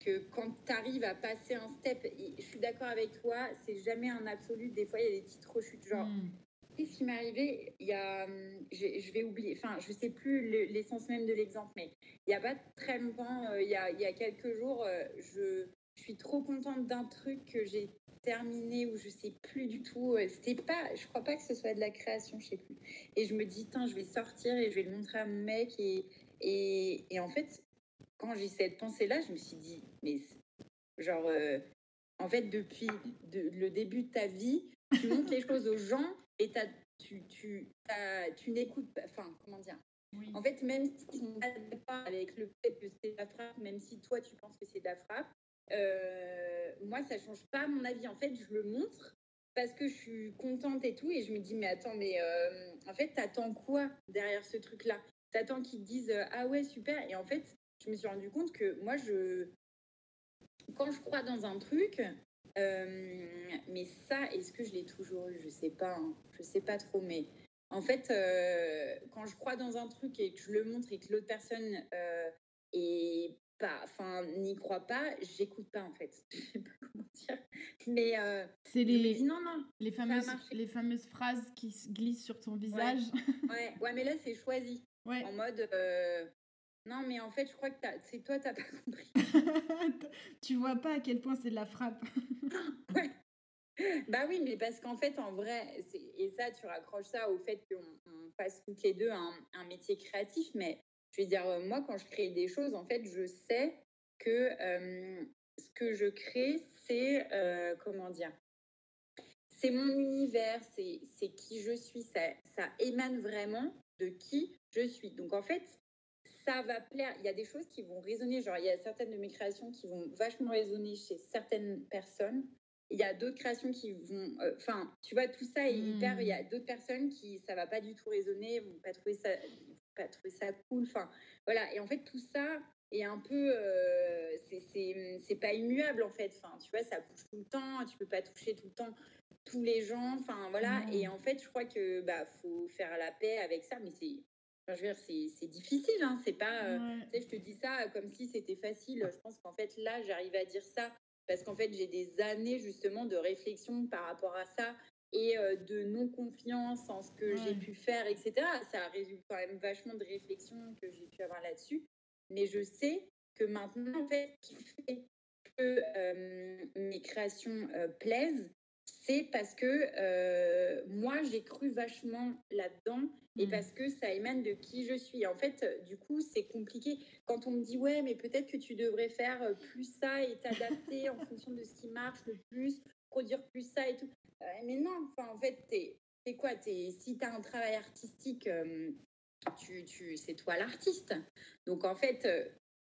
que quand tu arrives à passer un step, je suis d'accord avec toi, c'est jamais un absolu. Des fois, il y a des petites rechutes, genre. Mm. Qu'est-ce qui m'est arrivé Il y a, je, vais oublier, enfin, je sais plus l'essence même de l'exemple, mais il y a pas très longtemps, il, y a, il y a quelques jours, je, je suis trop contente d'un truc que j'ai terminé ou je sais plus du tout. Euh, c'était pas, je crois pas que ce soit de la création, je sais plus. Et je me dis, je vais sortir et je vais le montrer à mon mec. Et, et, et en fait, quand j'ai cette pensée-là, je me suis dit, mais genre, euh, en fait, depuis le début de ta vie, tu montres les choses aux gens et tu, tu, tu n'écoutes pas, enfin, comment dire? En fait, même si sont pas avec le fait que c'est de la frappe, même si toi tu penses que c'est de la frappe, euh, moi ça change pas mon avis. En fait, je le montre parce que je suis contente et tout, et je me dis, mais attends, mais euh, en fait, t'attends quoi derrière ce truc-là? T'attends qu'ils te disent, ah ouais, super, et en fait, je me suis rendu compte que moi, je, quand je crois dans un truc, euh, mais ça, est-ce que je l'ai toujours eu? Je sais pas, hein. je sais pas trop, mais en fait, euh, quand je crois dans un truc et que je le montre et que l'autre personne euh, est pas, enfin, n'y croit pas, j'écoute pas en fait. [laughs] Je sais pas comment dire, mais c'est les non non les fameuses les fameuses phrases qui se glissent sur ton visage. Ouais, ouais, mais là c'est choisi. Ouais. En mode non, mais en fait, je crois que c'est toi, t'as pas [laughs] compris. [laughs] tu vois pas à quel point c'est de la frappe. ouais. Bah oui, mais parce qu'en fait, en vrai, et ça, tu raccroches ça au fait qu'on fasse toutes les deux un, métier créatif. Mais je veux dire, euh, moi, quand je crée des choses, en fait, je sais que euh, ce que je crée, c'est, euh, comment dire, c'est mon univers, c'est qui je suis, ça, ça émane vraiment de qui je suis. Donc, en fait, ça va plaire. Il y a des choses qui vont résonner. Genre, il y a certaines de mes créations qui vont vachement résonner chez certaines personnes. Il y a d'autres créations qui vont. Euh, enfin, tu vois, tout ça est hyper. Il y a hmm. d'autres personnes qui, ça va pas du tout résonner, vont pas trouver ça, pas trouver ça cool. Enfin, voilà. Et en fait, tout ça est un peu. Euh, c'est pas immuable, en fait. Enfin, tu vois, ça bouge tout le temps. Tu peux pas toucher tout le temps tous les gens. Enfin, voilà. Et hmm. en fait, je crois que bah faut faire la paix avec ça. Mais c'est je veux dire, c'est difficile, hein, c'est pas. Euh, tu sais, je te dis ça comme si c'était facile. Je pense qu'en fait, là, j'arrive à dire ça parce qu'en fait, j'ai des années justement de réflexion par rapport à ça et euh, de non-confiance en ce que j'ai pu faire, etc. Ça résulte quand même vachement de réflexion que j'ai pu avoir là-dessus. Mais je sais que maintenant, en fait, ce qui fait que euh, mes créations plaisent, c'est parce que moi, j'ai cru vachement là-dedans et mmh. parce que ça émane de qui je suis. En fait, du coup, c'est compliqué. Quand on me dit, ouais, mais peut-être que tu devrais faire plus ça et t'adapter en fonction de ce qui marche le plus, produire plus ça et tout. mais non, enfin, en fait, c'est quoi es, Si tu as un travail artistique, tu, tu, c'est toi l'artiste. Donc, en fait,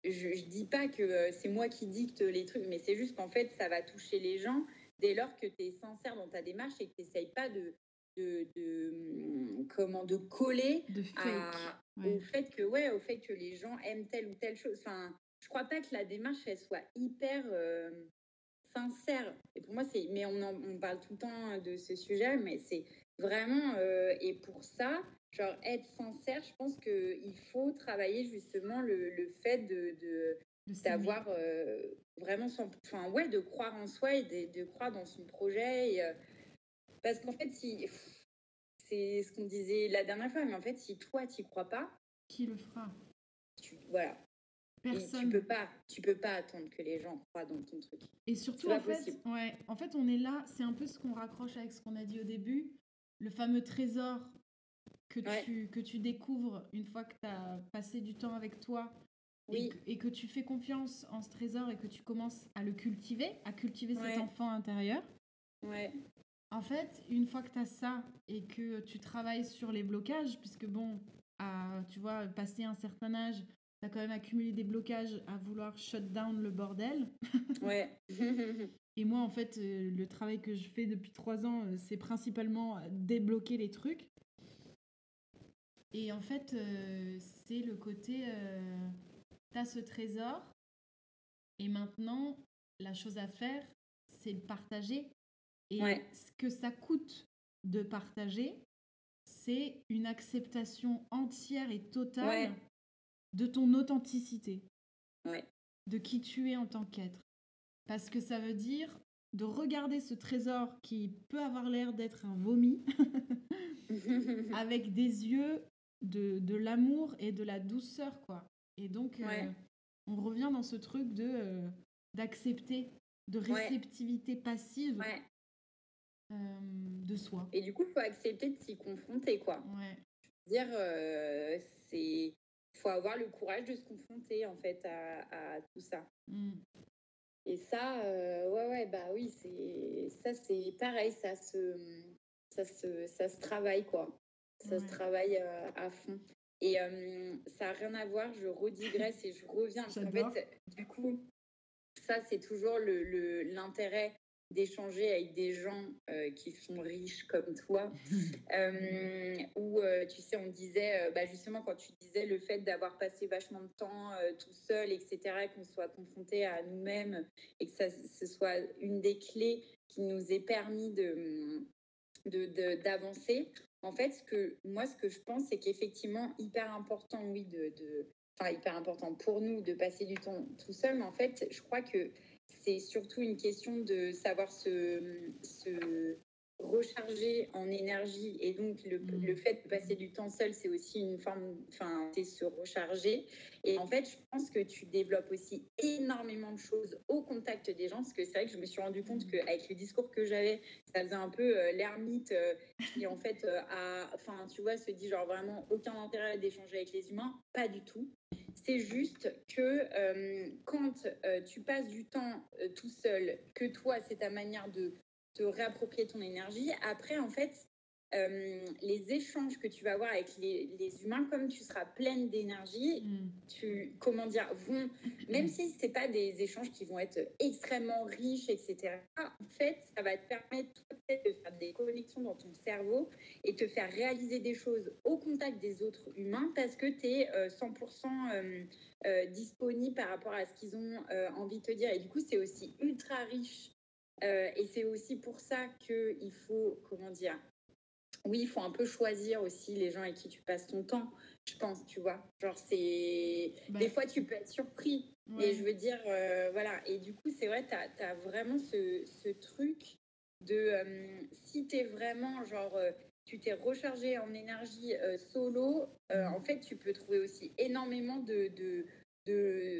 je ne dis pas que c'est moi qui dicte les trucs, mais c'est juste qu'en fait, ça va toucher les gens dès lors que tu es sincère dans ta démarche et que tu n'essayes pas de, de, de, hum, comment, de coller au fait que ouais, au fait que les gens aiment telle ou telle chose. Enfin, je crois pas que la démarche elle soit hyper euh, sincère. Et pour moi, c'est, mais on, on parle tout le temps de ce sujet, mais c'est vraiment euh, et pour ça, genre être sincère, je pense que il faut travailler justement le, le fait de, de d'avoir euh, vraiment son, enfin ouais, de croire en soi et de, de croire dans son projet. Et, parce qu'en fait, si c'est ce qu'on disait la dernière fois, mais en fait, si toi, tu crois pas, qui le fera? tu, Voilà. Personne. tu peux pas, tu peux pas attendre que les gens croient dans ton truc. Et surtout, en fait, ouais, en fait, on est là. C'est un peu ce qu'on raccroche avec ce qu'on a dit au début, le fameux trésor que tu que tu découvres une fois que tu as passé du temps avec toi. Et, que, et, que, tu fais confiance en ce trésor et que tu commences à le cultiver, à cultiver cet enfant intérieur. Ouais. En fait, une fois que tu as ça et que tu travailles sur les blocages, puisque bon, à, tu vois, passer un certain âge, tu as quand même accumulé des blocages à vouloir shut down le bordel. [laughs] Ouais. et moi, en fait, euh, le travail que je fais depuis trois ans, euh, c'est principalement débloquer les trucs. Et en fait, euh, c'est le côté, tu as ce trésor, et maintenant, la chose à faire, c'est le partager et ce que ça coûte de partager, c'est une acceptation entière et totale de ton authenticité, de qui tu es en tant qu'être. Parce que ça veut dire de regarder ce trésor qui peut avoir l'air d'être un vomi [laughs] avec des yeux de, de l'amour et de la douceur, quoi. Et donc, euh, on revient dans ce truc de euh, d'accepter de réceptivité passive de soi. Et du coup, il faut accepter de s'y confronter, quoi. Dire, c'est faut avoir le courage de se confronter en fait à, tout ça. Mmh. Et ça, ouais, ouais, bah oui, c'est ça, c'est pareil, ça se, ça se, ça se travaille quoi. Ça se travaille à fond. Et ça n'a rien à voir, je redigresse et je reviens. en fait, du coup, ça, c'est toujours l'intérêt d'échanger avec des gens euh, qui sont riches comme toi. [laughs] euh, où, euh, tu sais, on disait, euh, bah, justement, quand tu disais le fait d'avoir passé vachement de temps tout seul, etc., qu'on soit confronté à nous-mêmes et que ça, ce soit une des clés qui nous ait permis de d'avancer. en fait, ce que, moi, ce que je pense, c'est qu'effectivement, hyper important, oui, de, de, enfin, hyper important pour nous de passer du temps tout seul, mais en fait, je crois que c'est surtout une question de savoir se, recharger en énergie. Et donc, le, mmh. le, fait de passer du temps seul, c'est aussi une forme, enfin, c'est se recharger. Et en fait, je pense que tu développes aussi énormément de choses au contact des gens, parce que c'est vrai que je me suis rendu compte mmh. qu'avec le discours que j'avais, ça faisait un peu euh, l'ermite euh, qui, en fait, euh, a, enfin, tu vois, se dit genre vraiment aucun intérêt d'échanger avec les humains. Pas du tout. C'est juste que quand tu passes du temps tout seul, que toi, c'est ta manière de te réapproprier ton énergie. Après, en fait, euh, les échanges que tu vas avoir avec les, humains, comme tu seras pleine d'énergie, mm. tu, comment dire, vont, même si ce n'est pas des échanges qui vont être extrêmement riches, etc., en fait, ça va te permettre de faire des connexions dans ton cerveau et te faire réaliser des choses au contact des autres humains parce que tu es 100% disponible par rapport à ce qu'ils ont euh, envie de te dire. Et du coup, c'est aussi ultra riche euh, et c'est aussi pour ça qu'il faut, comment dire, oui, il faut un peu choisir aussi les gens avec qui tu passes ton temps, je pense, tu vois. Genre, c'est. Bah des fois, tu peux être surpris. Et je veux dire, euh, voilà. Et du coup, c'est vrai, tu as, vraiment ce, ce truc de. Euh, si tu es vraiment, genre, tu t'es rechargé en énergie solo, mmh. en fait, tu peux trouver aussi énormément de.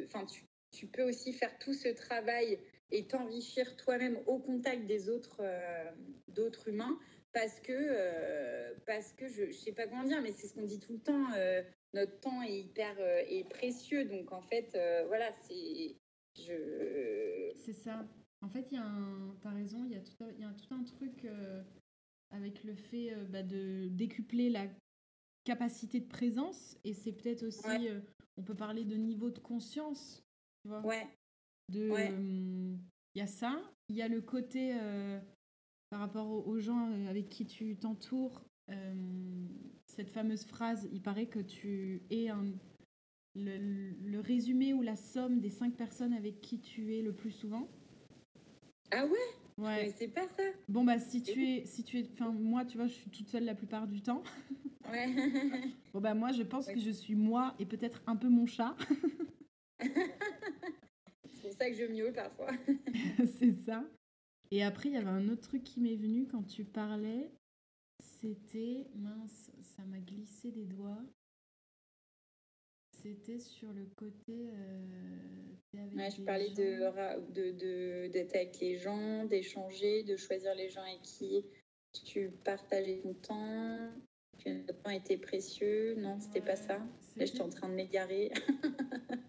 Enfin, de, tu, tu peux aussi faire tout ce travail et t'enrichir toi-même au contact des autres, euh, d'autres humains parce que, euh, parce que je ne sais pas comment dire, mais c'est ce qu'on dit tout le temps, euh, notre temps est hyper est précieux. Donc en fait, voilà, c'est. Je... C'est ça. En fait, il y a un. T'as raison, il y, a tout, il y a tout un truc avec le fait bah, de décupler la capacité de présence et c'est peut-être aussi. on peut parler de niveau de conscience. Tu vois ouais. De, il y a ça. Il y a le côté euh, par rapport aux, gens euh, avec qui tu t'entoures. Euh, cette fameuse phrase, il paraît que tu es un, le, résumé ou la somme des cinq personnes avec qui tu es le plus souvent. Ah ouais? Ouais. C'est pas ça. Bon bah si tu es si tu es enfin moi tu vois je suis toute seule la plupart du temps. [laughs] Ouais. bon bah moi je pense que je suis moi et peut-être un peu mon chat. [laughs] ça que je miaule parfois. [laughs] [laughs] c'est ça. Et après, il y avait un autre truc qui m'est venu quand tu parlais. C'était. Mince, ça m'a glissé des doigts. C'était sur le côté. Euh, je parlais de, de, d'être avec les gens, d'échanger, de choisir les gens avec qui tu partageais ton temps, que notre temps était précieux. Non, c'était pas ça. Là, j'étais en train de m'égarer. [laughs]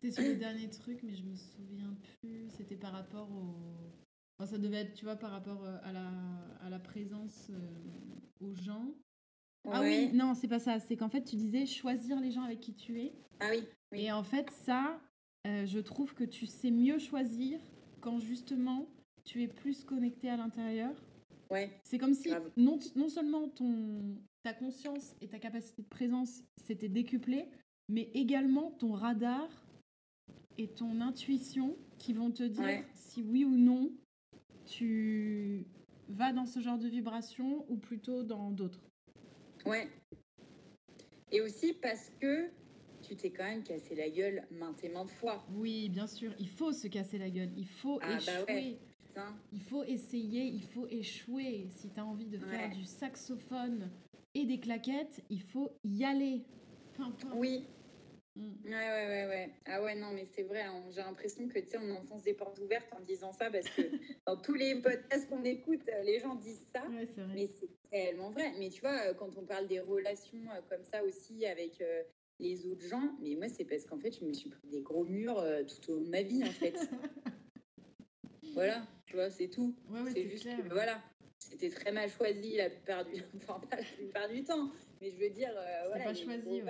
C'était sur le dernier truc, mais je me souviens plus. C'était par rapport au. ça devait être, tu vois, par rapport euh, à la, à la présence euh, aux gens. Ah oui, non, c'est pas ça. C'est qu'en fait, tu disais choisir les gens avec qui tu es. Ah oui. Et en fait, ça, euh, je trouve que tu sais mieux choisir quand justement tu es plus connecté à l'intérieur. Ouais. C'est comme si non, non seulement ton, ta conscience et ta capacité de présence s'étaient décuplées, mais également ton radar et ton intuition qui vont te dire si oui ou non tu vas dans ce genre de vibration ou plutôt dans d'autres. Ouais. Et aussi parce que tu t'es quand même cassé la gueule maintes et maintes fois. Oui, bien sûr, il faut se casser la gueule, il faut ah, bah échouer. il faut essayer, il faut échouer. Si tu as envie de faire du saxophone et des claquettes, il faut y aller. Oui. Ouais, ouais, ouais, ouais. Ah ouais, non, mais c'est vrai. Hein. J'ai l'impression que, tu sais, on enfonce des portes ouvertes en disant ça parce que [laughs] dans tous les podcasts qu'on écoute, euh, les gens disent ça. Mais c'est tellement vrai. Mais tu vois, euh, quand on parle des relations euh, comme ça aussi avec les autres gens, mais moi, c'est parce qu'en fait, je me suis pris des gros murs tout au long de ma vie, en fait. [laughs] voilà, tu vois, c'est tout. c'est juste que, voilà, c'était très mal choisi la plupart du, [laughs] enfin, pas la plupart du temps, mais je veux dire, voilà, pas choisi.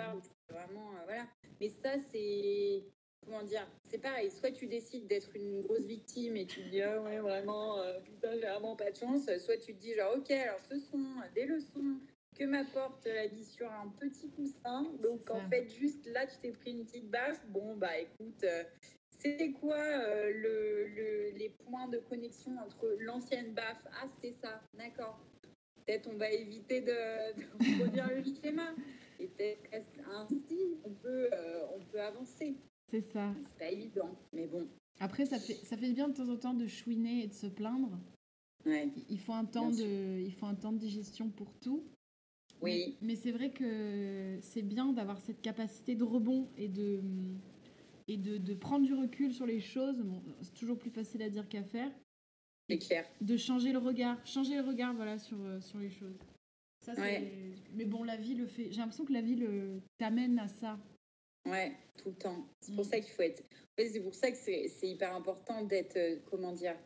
Vraiment, voilà. Mais ça, c'est. Comment dire C'est pareil. Soit tu décides d'être une grosse victime et tu te dis, ah ouais, vraiment, euh, putain, j'ai vraiment pas de chance. Soit tu te dis, genre, ok, alors ce sont des leçons que m'apporte la vie sur un petit coussin. Donc, en fait, juste là, tu t'es pris une petite baffe. Bon, bah écoute. C'était quoi euh, le, le, les points de connexion entre l'ancienne baffe Ah, c'était ça, d'accord. Peut-être on va éviter de, de [laughs] reproduire le schéma. Et peut-être ainsi, on peut, euh, on peut avancer. C'est ça. C'est pas évident, mais bon. Après, ça fait, ça fait bien de temps en temps de chouiner et de se plaindre. Ouais. Il faut un temps, de, il faut un temps de digestion pour tout. Oui. Mais, c'est vrai que c'est bien d'avoir cette capacité de rebond et de, et de, de prendre du recul sur les choses. Bon, c'est toujours plus facile à dire qu'à faire. C'est clair. De changer le regard. Changer le regard, voilà, sur, euh, sur les choses. Mais bon, la vie le fait. J'ai l'impression que la vie le... t'amène à ça. Ouais, tout le temps. C'est pour mm. ça qu'il faut être. c'est pour ça que c'est hyper important d'être. Euh, comment dire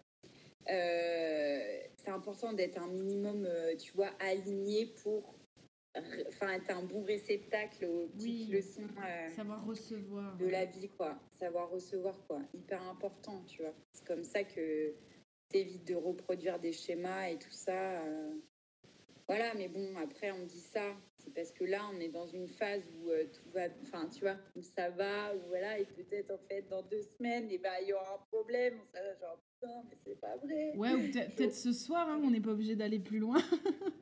euh, C'est important d'être un minimum, euh, tu vois, aligné pour. Enfin, être un bon réceptacle aux petites leçons. savoir recevoir. De la vie, quoi. Savoir recevoir, quoi. Hyper important, tu vois. C'est comme ça que t'évites de reproduire des schémas et tout ça. Voilà, mais bon, après, on dit ça. C'est parce que là, on est dans une phase où euh, tout va, enfin, tu vois, où ça va, où voilà, et peut-être, en fait, dans deux semaines, et eh ben, il y aura un problème. On s'est genre, putain, mais c'est pas vrai. Ouais, ou peut-être ce soir, hein, on n'est pas obligé d'aller plus loin. [laughs]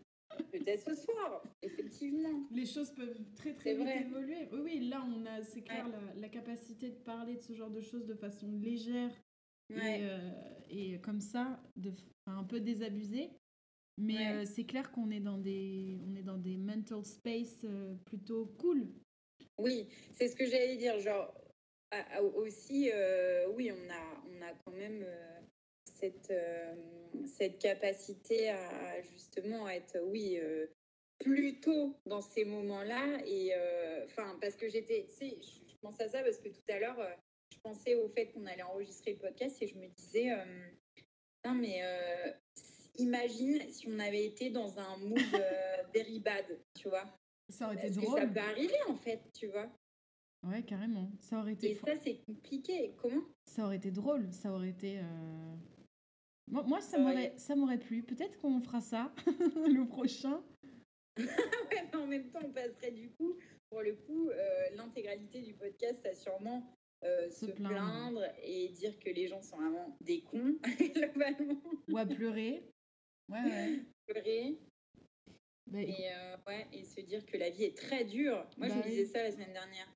peut-être ce soir, effectivement. Les choses peuvent très, très vite évoluer. Oui, oui, là, on a, c'est clair, la, capacité de parler de ce genre de choses de façon légère. Et, euh, et, comme ça, de, un peu désabusée. Mais euh, c'est clair qu'on est dans des on est dans des mental space euh, plutôt cool. Oui, c'est ce que j'allais dire. Genre aussi, oui, on a on a quand même cette cette capacité à justement être oui plutôt dans ces moments-là et enfin parce que j'étais tu sais je, pense à ça parce que tout à l'heure je pensais au fait qu'on allait enregistrer le podcast et je me disais non mais imagine si on avait été dans un mood euh, [laughs] very bad, tu vois. Ça aurait été drôle. ça peut arriver en fait, tu vois. Ouais, carrément. Ça aurait été. Et ça, c'est compliqué. Comment? Ça aurait été drôle. Ça aurait été. Euh, moi, moi ça m'aurait, ça m'aurait plu. Peut-être qu'on fera ça [laughs] le prochain. [laughs] ouais, mais en même temps, on passerait du coup, pour le coup, euh, l'intégralité du podcast à sûrement se, plaindre. et dire que les gens sont vraiment des cons, [laughs] globalement. Ou à pleurer. Ouais, Pleurer. Bah, et, euh, ouais, et se dire que la vie est très dure. Moi, je me bah disais ça la semaine dernière.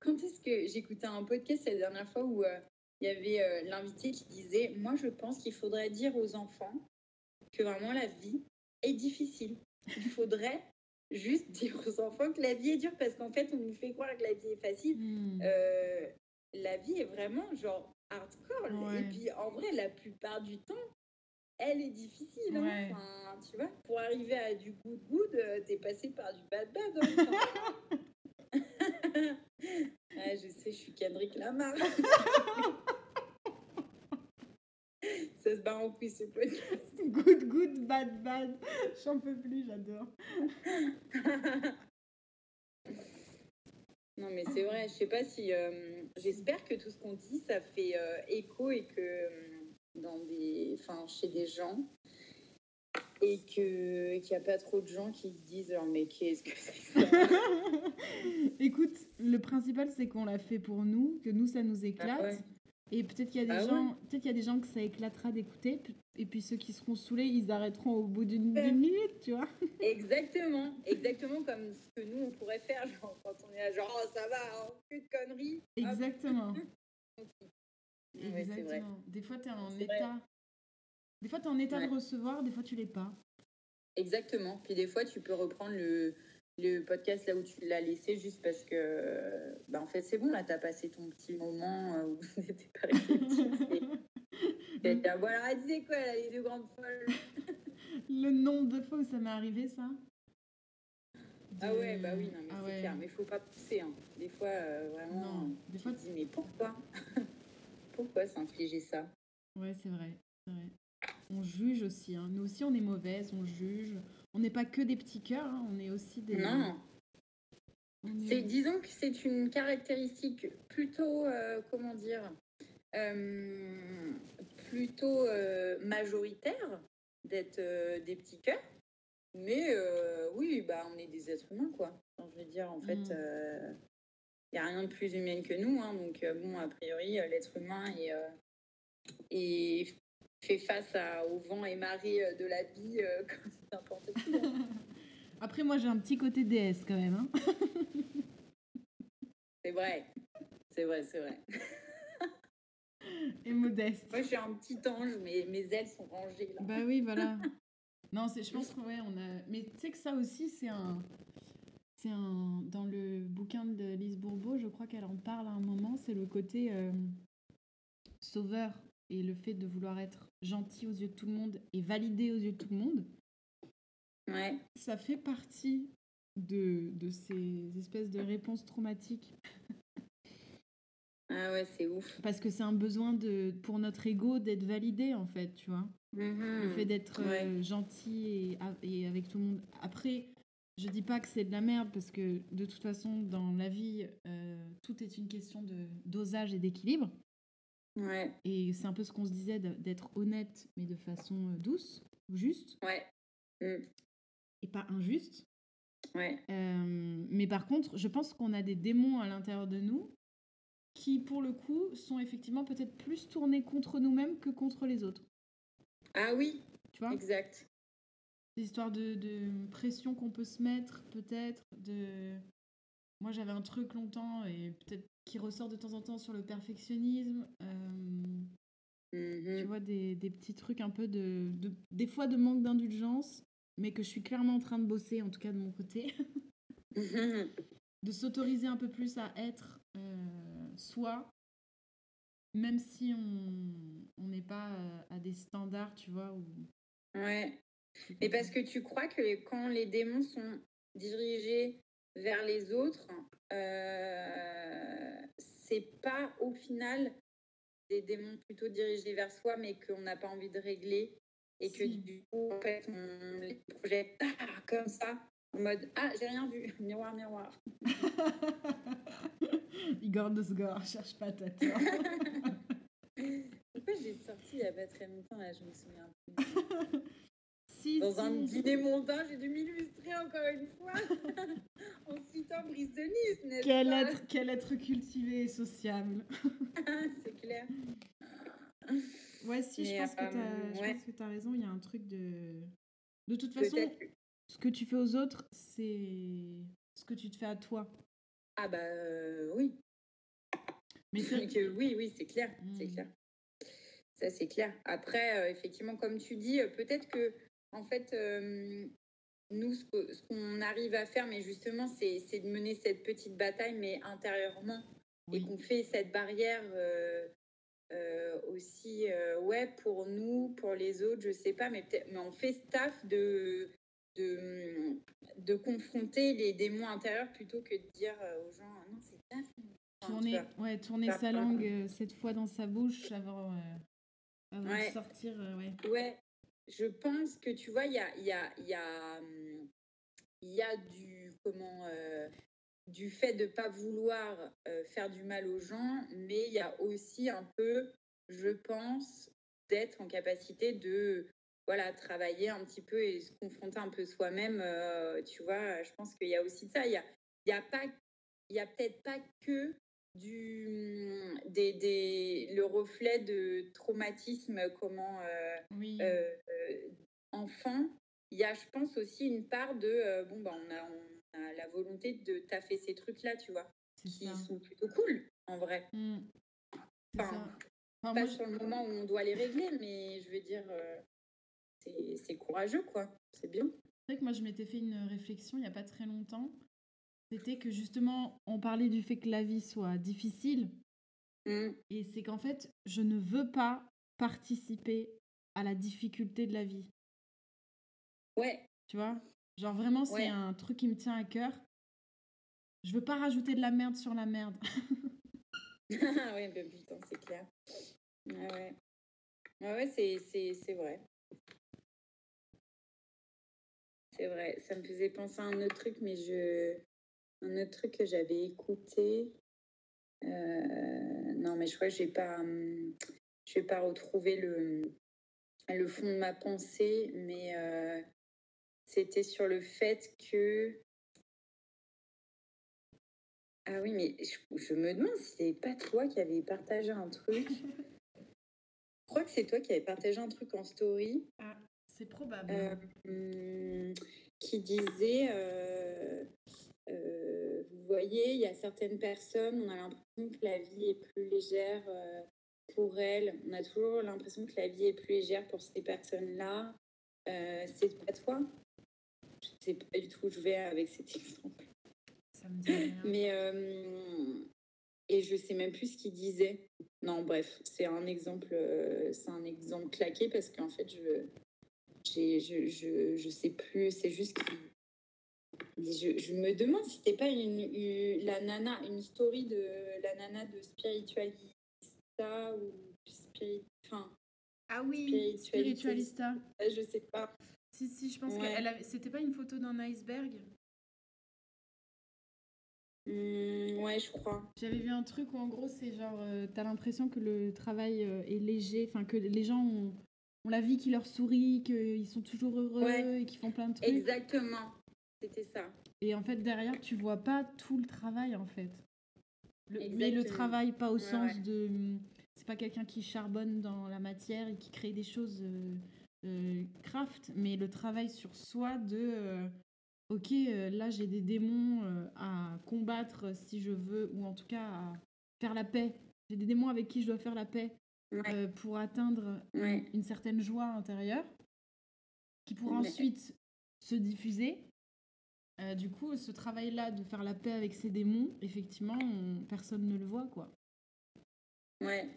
Quand est-ce que j'écoutais un podcast la dernière fois où euh, il y avait euh, l'invité qui disait Moi, je pense qu'il faudrait dire aux enfants que vraiment la vie est difficile. Il faudrait [laughs] juste dire aux enfants que la vie est dure parce qu'en fait, on nous fait croire que la vie est facile. Hmm. la vie est vraiment genre hardcore. Et puis, en vrai, la plupart du temps, elle est difficile. Hein. Enfin, tu vois, pour arriver à du good good, euh, t'es passé par du bad bad. Hein. [laughs] [laughs] je sais, je suis Kendrick Lamar. Ça se bat en couille ce podcast. Good good, bad bad. J'en peux plus, j'adore. non mais c'est vrai, je sais pas si... Euh, j'espère que tout ce qu'on dit, ça fait euh, écho et que dans des, enfin, chez des gens et qu'il n'y a pas trop de gens qui se disent mais qu'est-ce que c'est ça? [laughs] Écoute, le principal c'est qu'on l'a fait pour nous, que nous ça nous ah éclate. Et peut-être qu'il y a des ah gens, peut-être qu'il y a des gens que ça éclatera d'écouter, et puis ceux qui seront saoulés, ils arrêteront au bout d'une minute, tu vois. [laughs] Exactement, exactement comme ce que nous on pourrait faire, genre quand on est là, genre oh, ça va, hein, plus de conneries. Exactement. [laughs] Exactement. des fois, tu es en état. Des fois, tu es en état de recevoir, des fois, tu l'es pas. Exactement. Puis des fois, tu peux reprendre le, le podcast là où tu l'as laissé juste parce que bah en fait c'est bon là t'as passé ton petit moment où [laughs] vous n'étiez pas [laughs] réceptif. Voilà elle disait quoi là, les deux grandes folles? Le nombre de fois où ça m'est arrivé ça? Ah ouais bah oui non mais ah c'est clair mais faut pas pousser hein. des fois euh, vraiment non, des fois tu te dis mais pourquoi? [laughs] Pourquoi s'infliger ça? Ouais c'est vrai c'est vrai on juge aussi. Hein. Nous aussi, on est mauvaise, on juge. On n'est pas que des petits cœurs, hein. on est aussi des. Non. C'est, disons que c'est une caractéristique plutôt, euh, comment dire, euh, plutôt euh, majoritaire d'être des petits cœurs. Mais oui, bah, on est des êtres humains, quoi. je veux dire, en fait, il mm. n'y a rien de plus humain que nous. Hein. donc, bon, a priori, l'être humain est, est fait face à, au vent et marée euh, de la vie euh, [laughs] comme n'importe qui. Hein. [laughs] Après, moi, j'ai un petit côté déesse quand même. Hein. [laughs] c'est vrai. C'est vrai, c'est vrai. Et modeste. Moi, je suis un petit ange, mais mes ailes sont rangées. Là. Bah oui, voilà. Non, c'est, je pense qu'on ouais, on a. Mais tu sais que ça aussi, c'est un. C'est un. Dans le bouquin de Lise Bourbeau, je crois qu'elle en parle à un moment, c'est le côté euh, sauveur et le fait de vouloir être gentil aux yeux de tout le monde et validé aux yeux de tout le monde, ouais. ça fait partie de, de ces espèces de réponses traumatiques. Ah ouais, c'est ouf. Parce que c'est un besoin de, pour notre ego d'être validé, en fait, tu vois. Mm-hmm. Le fait d'être euh, gentil et, et, avec tout le monde. Après, je dis pas que c'est de la merde, parce que de toute façon, dans la vie, euh, tout est une question de dosage et d'équilibre. Et c'est un peu ce qu'on se disait d'être honnête, mais de façon euh, douce, juste. Ouais. Mm. Et pas injuste. Ouais. Euh, mais par contre, je pense qu'on a des démons à l'intérieur de nous qui, pour le coup, sont effectivement peut-être plus tournés contre nous-mêmes que contre les autres. Ah oui. Tu vois? Exact. Des histoires de, de pression qu'on peut se mettre, peut-être, de moi, j'avais un truc longtemps et peut-être qui ressort de temps en temps sur le perfectionnisme. Euh, mm-hmm. Tu vois, des, des, petits trucs un peu de, de, Des fois de manque d'indulgence, mais que je suis clairement en train de bosser, en tout cas de mon côté. [laughs] De s'autoriser un peu plus à être euh, soi, même si on n'est pas euh, à des standards, tu vois. Ou... Ouais. Mais parce que tu crois que quand les démons sont dirigés vers les autres, euh, c'est pas au final des démons plutôt dirigés vers soi, mais qu'on n'a pas envie de régler et que du coup, en fait, on les projette [laughs] ah, comme ça, en mode Ah, j'ai rien vu, [laughs] miroir, miroir. [laughs] Igor de Sgor, cherche pas ta. Pourquoi j'ai sorti il y a pas très longtemps, là, je me souviens plus. Dans un dîner montant, j'ai dû m'illustrer encore une fois [laughs] en citant Brice de Nice, n'est-ce quel pas être, quel être cultivé et sociable. [laughs] C'est clair. Ouais, si, je, pense, que euh, tu as raison. Il y a un truc de. De toute façon, ce que tu fais aux autres, c'est ce que tu te fais à toi. Ah, bah euh, oui. Mais [laughs] que, oui, oui, c'est clair. C'est hmm. clair. Ça, c'est clair. Après, euh, effectivement, comme tu dis, peut-être que en fait, euh, nous, ce qu'on arrive à faire, mais justement, c'est de mener cette petite bataille, mais intérieurement, et qu'on fait cette barrière euh, euh, aussi, ouais, pour nous, pour les autres, je sais pas, mais, mais on fait staff de, de, de, confronter les démons intérieurs plutôt que de dire aux gens, ah non, c'est taf. tourner, ouais, tourner sa langue cette fois dans sa bouche avant, avant de sortir. ouais. ouais, je pense que tu vois, il y a, y, a, du comment euh, du fait de pas vouloir euh, faire du mal aux gens, mais il y a aussi un peu, je pense, d'être en capacité de voilà travailler un petit peu et se confronter un peu soi-même. Euh, tu vois, je pense qu'il y a aussi ça. Il y a, y a a peut-être pas que du, des, des, le reflet de traumatisme, comment euh, euh, euh, enfant, il y a, je pense, aussi une part de bon, bah, on, a, on a la volonté de taffer ces trucs-là, tu vois, qui sont plutôt cool, en vrai. Mmh. Enfin, pas sur le moment où on doit les régler, mais je veux dire, c'est courageux, quoi. C'est bien. C'est vrai que moi, je m'étais fait une réflexion il n'y a pas très longtemps. C'était que justement, on parlait du fait que la vie soit difficile. Mmh. Et c'est qu'en fait, je ne veux pas participer à la difficulté de la vie. Ouais. Tu vois? Genre vraiment, c'est un truc qui me tient à cœur. Je veux pas rajouter de la merde sur la merde. [laughs] ah ouais, ben putain, c'est clair. Ah ouais. Ah ouais, c'est vrai. C'est vrai. Ça me faisait penser à un autre truc, mais je. Un autre truc que j'avais écouté. Euh, non, mais je crois que pas. Je vais pas retrouver le, le fond de ma pensée, mais euh, c'était sur le fait que. Ah oui, mais je, me demande si c'est pas toi qui avais partagé un truc. [laughs] je crois que c'est toi qui avais partagé un truc en story. Ah, c'est probable. Euh, qui disait euh, voyez, il y a certaines personnes, on a l'impression que la vie est plus légère pour elles. On a toujours l'impression que la vie est plus légère pour ces personnes-là. Euh, c'est pas toi? Je sais pas du tout où je vais avec cet exemple. Ça me dit rien. [laughs] Mais euh, et je sais même plus ce qu'il disait. Non, bref, c'est un exemple, euh, c'est un exemple claqué parce qu'en fait, je, je, je, je sais plus. C'est juste que je, je, me demande si c'était pas une, la nana, une story de la nana de spiritualité ou spirit... enfin, ah oui, spiritualista. Je sais pas. Si, si, je pense qu'elle avait... C'était pas une photo d'un iceberg? Mmh, Ouais, je crois. J'avais vu un truc où en gros, c'est genre, euh, t'as l'impression que le travail euh, est léger, enfin que les gens ont, ont, la vie qui leur sourit, qu'ils sont toujours heureux et qu'ils font plein de trucs. Exactement, c'était ça. Et en fait, derrière, tu vois pas tout le travail en fait mais le travail, pas au sens de. C'est pas quelqu'un qui charbonne dans la matière et qui crée des choses euh, euh, craft, mais le travail sur soi de. Euh, ok, là j'ai des démons à combattre si je veux, ou en tout cas à faire la paix. J'ai des démons avec qui je dois faire la paix pour atteindre une certaine joie intérieure, qui pourra ensuite se diffuser euh, du coup, ce travail-là de faire la paix avec ses démons, effectivement, personne ne le voit, quoi. Ouais.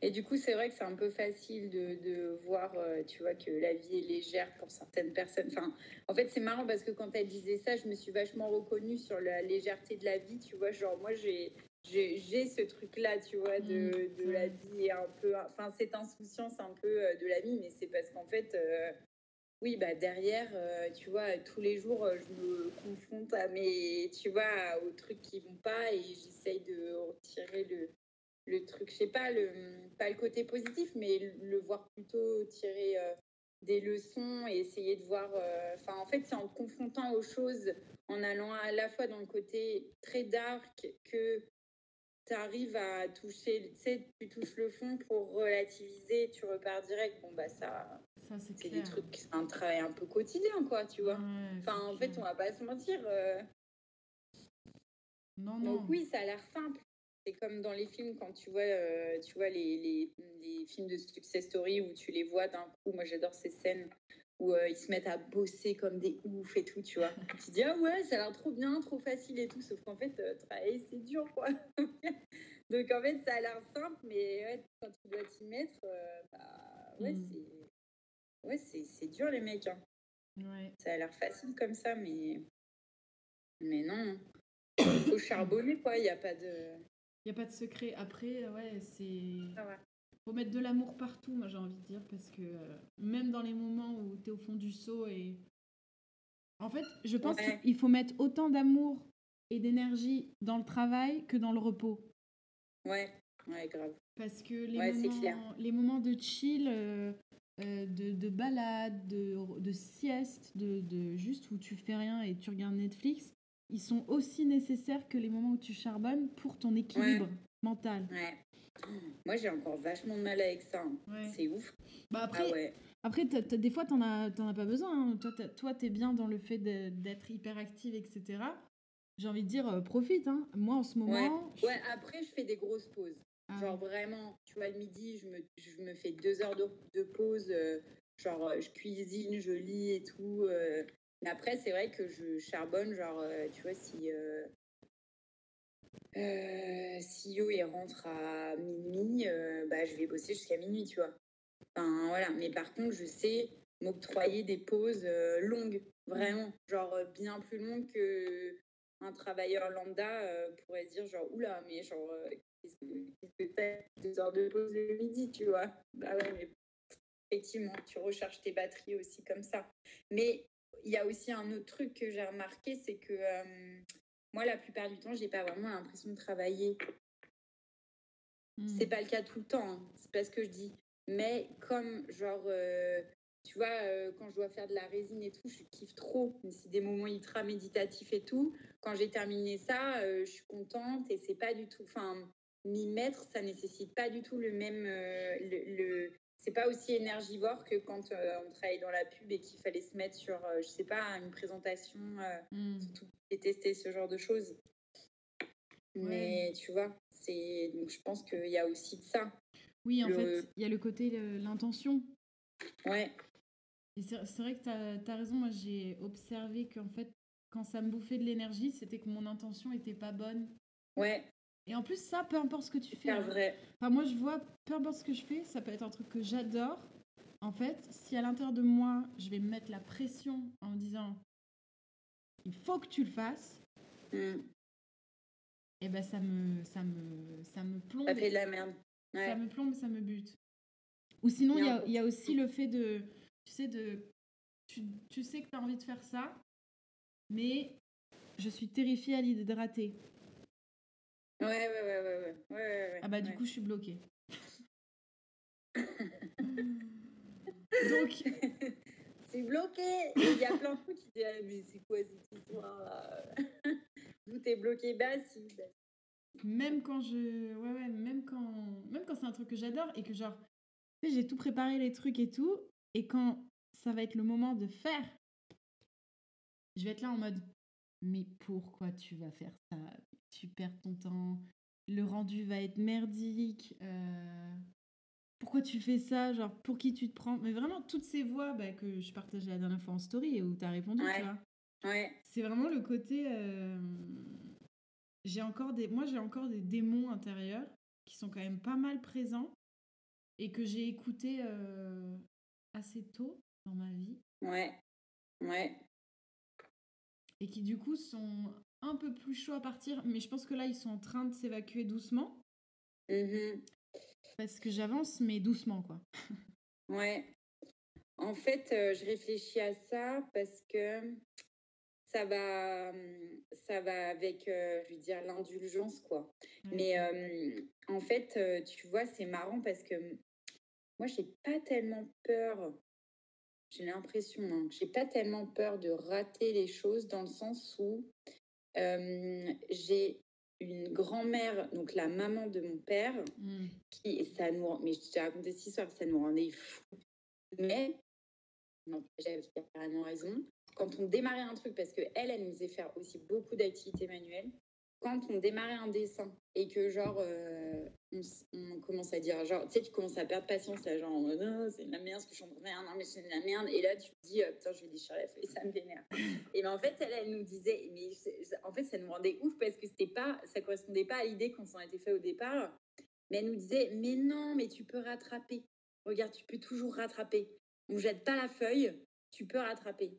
Et du coup, c'est vrai que c'est un peu facile de, de voir, euh, tu vois, que la vie est légère pour certaines personnes. Enfin, en fait, c'est marrant parce que quand elle disait ça, je me suis vachement reconnue sur la légèreté de la vie, tu vois. Genre, moi, j'ai, j'ai, ce truc-là, tu vois, de, de la vie un peu. Enfin, cette insouciance un peu euh, de la vie, mais c'est parce qu'en fait, oui, bah derrière, euh, tu vois, tous les jours, euh, je me confronte à mes, tu vois, aux trucs qui vont pas et j'essaye de retirer le, le truc, je sais pas, le, pas le côté positif, mais le, voir plutôt tirer euh, des leçons et essayer de voir. Enfin, en fait, c'est en confrontant aux choses, en allant à la fois dans le côté très dark que tu arrives à toucher, tu sais, tu touches le fond pour relativiser, tu repars direct. Bon, bah ça c'est des trucs, c'est un travail un peu quotidien, quoi, tu vois. enfin, en fait, on va pas se mentir. Euh. Non, non. Donc, oui, ça a l'air simple. C'est comme dans les films, quand tu vois, euh, tu vois les, les, les, films de success story où tu les vois d'un coup. Moi, j'adore ces scènes où euh, ils se mettent à bosser comme des oufs et tout, tu vois. [laughs] tu te dis, ah ouais, ça a l'air trop bien, trop facile et tout. Sauf qu'en fait, travailler, c'est dur, quoi. [laughs] Donc, en fait, ça a l'air simple, mais ouais, quand tu dois t'y mettre, bah, ouais, mmh. c'est ouais, c'est dur les mecs. Hein. Ça a l'air facile comme ça, mais mais non. Il [coughs] faut charbonner quoi. Il n'y a pas de. Il y a pas de secret. Après, ouais, c'est. Ah faut mettre de l'amour partout, moi j'ai envie de dire, parce que euh, même dans les moments où tu es au fond du seau et. En fait, je pense qu'il faut mettre autant d'amour et d'énergie dans le travail que dans le repos. Ouais, ouais, grave. Parce que les, moments, les moments de chill, euh, euh, de, de balade, de, de sieste, de, de, juste où tu fais rien et tu regardes Netflix, ils sont aussi nécessaires que les moments où tu charbonnes pour ton équilibre mental. Ouais. Moi, j'ai encore vachement de mal avec ça. Hein. C'est ouf. Bah après, ah après des fois, t'en as, as pas besoin. Hein. Toi, t'es bien dans le fait d'être hyperactive, etc. J'ai envie de dire, euh, profite. Hein. Moi, en ce moment... Ouais. après, je fais des grosses pauses. Genre vraiment, tu vois, le midi, je me, je me fais deux heures de, pause. Euh, Genre, je cuisine, je lis et tout. Mais après, c'est vrai que je charbonne, genre, tu vois, si. si Yo il rentre à minuit, bah, je vais bosser jusqu'à minuit, tu vois. Enfin, voilà. Mais par contre, je sais m'octroyer des pauses longues, vraiment. Genre, bien plus longues que un travailleur lambda pourrait dire, genre, oula, mais genre, qu'est-ce que tu deux heures de pause le midi, tu vois Bah ouais, mais effectivement, tu recharges tes batteries aussi comme ça. Mais il y a aussi un autre truc que j'ai remarqué, c'est que moi, la plupart du temps, j'ai pas vraiment l'impression de travailler. C'est mmh. pas le cas tout le temps, hein. c'est pas ce que je dis. Mais comme, genre, tu vois, quand je dois faire de la résine et tout, je kiffe trop. C'est des moments ultra méditatifs et tout. Quand j'ai terminé ça, je suis contente et c'est pas du tout. Enfin, m'y mettre, ça nécessite pas du tout le même. le, c'est pas aussi énergivore que quand on travaille dans la pub et qu'il fallait se mettre sur, je sais pas, une présentation, mmh. surtout et tester ce genre de choses. Mais tu vois, c'est donc je pense qu'il y a aussi de ça. Oui, en fait, il y a le côté l'intention. Ouais. Et c'est vrai que tu as, as, raison. Moi, j'ai observé qu'en fait, quand ça me bouffait de l'énergie, c'était que mon intention était pas bonne. Ouais. Et en plus, ça, peu importe ce que tu fais. C'est hein. vrai. Enfin, moi, je vois, peu importe ce que je fais, ça peut être un truc que j'adore. En fait, si à l'intérieur de moi, je vais me mettre la pression en me disant il faut que tu le fasses, mm. et eh ben ça me, ça me, ça me plombe. Ça fait de la merde. Ça me plombe, ça me bute. Ou sinon, il y a, y a, aussi le fait de, tu sais, de, tu, tu sais que tu as envie de faire ça, mais je suis terrifiée à l'idée de rater. Ouais, ouais, ouais, ouais, ouais, ouais, ouais Ah bah du coup, je suis bloquée. [laughs] Donc, c'est bloqué. Il y a plein de trucs qui disent ah, mais c'est quoi cette histoire Vous t'es bloqué, bah si. Bah même quand je, ouais ouais, même quand, même quand c'est un truc que j'adore et que genre, tu sais, j'ai tout préparé les trucs et tout, et quand ça va être le moment de faire, je vais être là en mode, mais pourquoi tu vas faire ça? Tu perds ton temps, le rendu va être merdique. Euh, pourquoi tu fais ça? Genre, pour qui tu te prends? Mais vraiment, toutes ces voix bah, que je partageais la dernière fois en story et où tu as répondu, tu vois. Ouais. C'est vraiment le côté. Euh, j'ai encore des. Moi, j'ai encore des démons intérieurs qui sont quand même pas mal présents et que j'ai écouté euh, assez tôt dans ma vie. Ouais. Ouais. Et qui, du coup, sont un peu plus chauds à partir, mais je pense que là, ils sont en train de s'évacuer doucement. Mmh parce que j'avance, mais doucement, quoi. ouais. En fait, euh, je réfléchis à ça parce que ça va, ça va avec, euh, je veux dire, l'indulgence, quoi. Mais euh, en fait, tu vois, c'est marrant parce que moi, j'ai pas tellement peur. J'ai l'impression, hein, j'ai pas tellement peur de rater les choses dans le sens où j'ai une grand-mère, donc la maman de mon père, mmh. qui, ça nous, mais je t'ai raconté cette histoire, ça nous rendait fous. Mais, non, j'avais carrément raison. Quand on démarrait un truc, parce qu'elle, elle nous faisait faire aussi beaucoup d'activités manuelles, quand on démarrait un dessin et que genre euh, on, commence à dire genre tu sais tu commences à perdre patience là genre non c'est de la merde ce que je suis en train de faire non mais c'est de la merde. Et là tu te dis euh, putain je vais déchirer la feuille ça me vénère. Et ben en fait elle, elle nous disait mais en fait ça nous rendait ouf parce que c'était pas ça correspondait pas à l'idée qu'on s'en était fait au départ. Mais elle nous disait mais non mais tu peux rattraper. Regarde tu peux toujours rattraper. On jette pas la feuille tu peux rattraper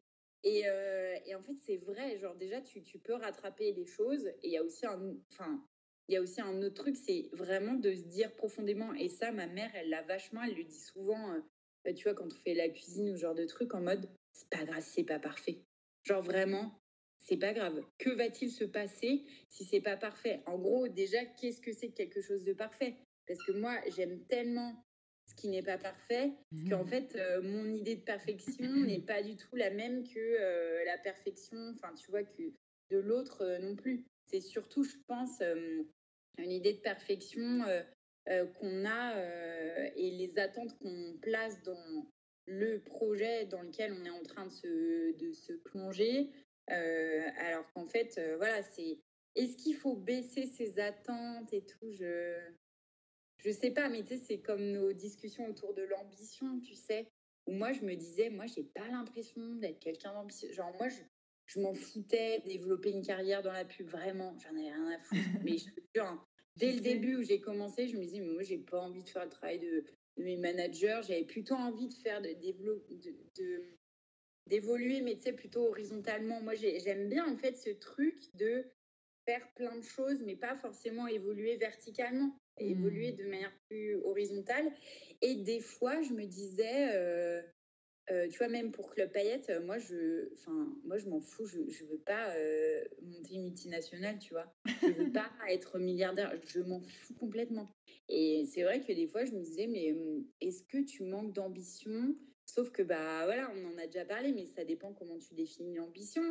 euh, et, en fait, c'est vrai, genre déjà, tu, peux rattraper les choses. Et il y a aussi un, enfin, il y a aussi un autre truc, c'est vraiment de se dire profondément, et ça, ma mère, elle l'a vachement, elle le dit souvent, euh, tu vois, quand on fait la cuisine ou genre de trucs, en mode, c'est pas grave, c'est pas parfait. Genre vraiment, c'est pas grave. Que va-t-il se passer si c'est pas parfait? En gros, déjà, qu'est-ce que c'est quelque chose de parfait? Parce que moi, j'aime tellement ce qui n'est pas parfait, qu'en mmh. fait, euh, mon idée de perfection [clears throat] n'est pas du tout la même que euh, la perfection, enfin, tu vois, que de l'autre euh, non plus. C'est surtout, je pense, une idée de perfection qu'on a et les attentes qu'on place dans le projet dans lequel on est en train de se, de se plonger. alors qu'en fait, voilà, c'est est-ce qu'il faut baisser ses attentes et tout? Je je sais pas, mais tu sais, c'est comme nos discussions autour de l'ambition, tu sais. où moi, je me disais, moi, j'ai pas l'impression d'être quelqu'un d'ambitieux. Genre, moi, je, je m'en foutais, développer une carrière dans la pub, vraiment, j'en avais rien à foutre. [laughs] mais je te jure, hein, dès le début où j'ai commencé, je me disais, mais moi, j'ai pas envie de faire le travail de, mes managers, j'avais plutôt envie de faire de, de, d'évoluer, mais tu sais, plutôt horizontalement. Moi, j'aime bien, en fait, ce truc de faire plein de choses, mais pas forcément évoluer verticalement, évoluer mmh. de manière plus horizontale. Et des fois, je me disais, euh, euh, tu vois, même pour Club Payette, euh, moi, je, enfin, moi, je m'en fous. Je, je veux pas euh, monter une multinationale, tu vois. Je veux pas [laughs] être milliardaire. Je m'en fous complètement. Et c'est vrai que des fois, je me disais, mais hum, est-ce que tu manques d'ambition? Sauf que, bah, voilà, on en a déjà parlé, mais ça dépend comment tu définis l'ambition.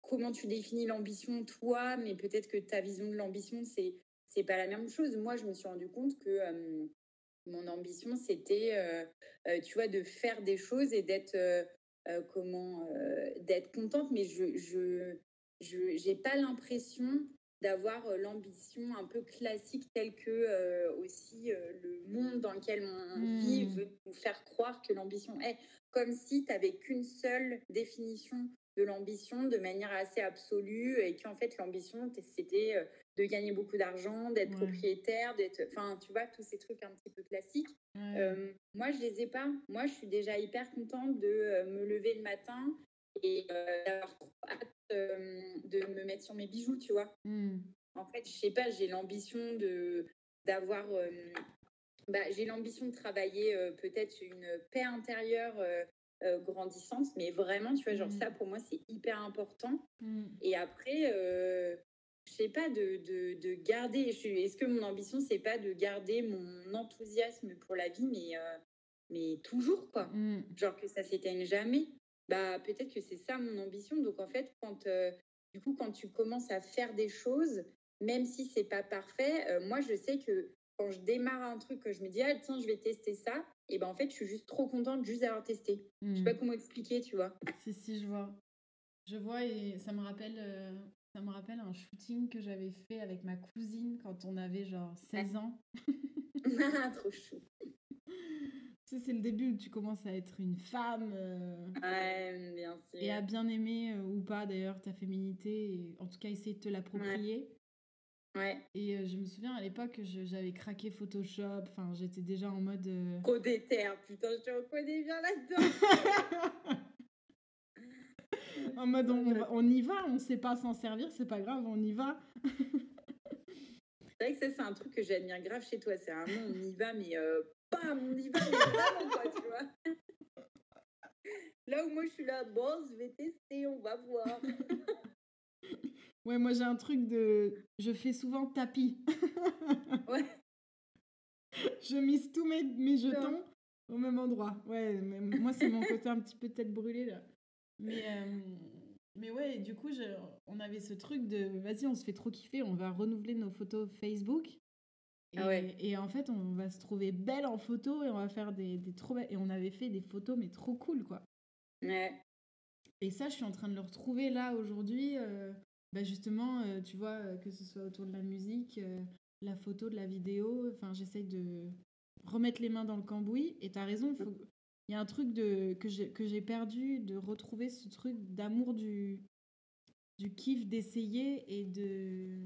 comment tu définis l'ambition, toi, mais peut-être que ta vision de l'ambition, c'est c'est pas la même chose. Moi, je me suis rendu compte que mon ambition, c'était, euh, tu vois, de faire des choses et d'être, comment, d'être contente. Mais je, je, j'ai pas l'impression d'avoir l'ambition un peu classique telle que aussi le monde dans lequel on vit mmh. veut nous faire croire que l'ambition est comme si tu n'avais qu'une seule définition de l'ambition de manière assez absolue et qu'en fait l'ambition c'était de gagner beaucoup d'argent, d'être propriétaire, d'être, enfin, tu vois, tous ces trucs un petit peu classiques. Euh, moi, je les ai pas. Moi, je suis déjà hyper contente de euh, me lever le matin et euh, d'avoir hâte de me mettre sur mes bijoux, tu vois. Mmh. En fait, je sais pas, j'ai l'ambition de d'avoir, bah, j'ai l'ambition de travailler peut-être une paix intérieure. Grandissante, mais vraiment, tu vois, genre mmh. ça pour moi c'est hyper important. Mmh. Et après, je sais pas, de, de, garder. Est-ce que mon ambition, c'est pas de garder mon enthousiasme pour la vie, mais, euh, mais toujours, quoi? Mmh. Genre que ça s'éteigne jamais. Bah, peut-être que c'est ça mon ambition. Donc, en fait, quand, euh, du coup, quand tu commences à faire des choses, même si c'est pas parfait, euh, moi, je sais que quand je démarre un truc, que je me dis, ah, tiens, je vais tester ça, et ben en fait, je suis juste trop contente juste d'avoir testé. Je sais pas mmh. comment expliquer, tu vois. Si, si, je vois. Je vois et ça me rappelle ça me rappelle un shooting que j'avais fait avec ma cousine quand on avait genre 16 ans. [laughs] Trop [laughs] chou. Tu c'est le début où tu commences à être une femme. Euh, ouais, bien sûr. Et à bien aimer euh, ou pas d'ailleurs ta féminité, et en tout cas essayer de te l'approprier. Ouais. Et euh, je me souviens à l'époque, j'avais craqué Photoshop, enfin j'étais déjà en mode. Trop déter, putain, je te reconnais bien là-dedans. [laughs] en mode on, y va, on sait pas s'en servir, c'est pas grave, on y va. c'est vrai que ça, c'est un truc que j'admire grave chez toi. C'est vraiment on y va, mais euh, bam, on y va, mais vraiment, quoi, tu vois. Là où moi je suis là, bon, je vais tester, on va voir. [laughs] ouais, moi j'ai un truc de. Je fais souvent tapis. ouais. [laughs] Je mise tous mes, mes jetons au même endroit. Ouais, moi c'est mon côté un petit peu tête brûlée là. Mais, euh, mais ouais, du coup, on avait ce truc de vas-y, on se fait trop kiffer, on va renouveler nos photos Facebook. Et, ah ouais. et en fait, on va se trouver belle en photo et on va faire des, des trop belles. Et on avait fait des photos, mais trop cool, quoi. Ouais. Et ça, je suis en train de le retrouver là aujourd'hui. Euh, bah justement, euh, tu vois, que ce soit autour de la musique, la photo, de la vidéo. Enfin, j'essaye de remettre les mains dans le cambouis. Et tu as raison, faut, il y a un truc de, que j'ai perdu, de retrouver ce truc d'amour du, du kiff d'essayer et de.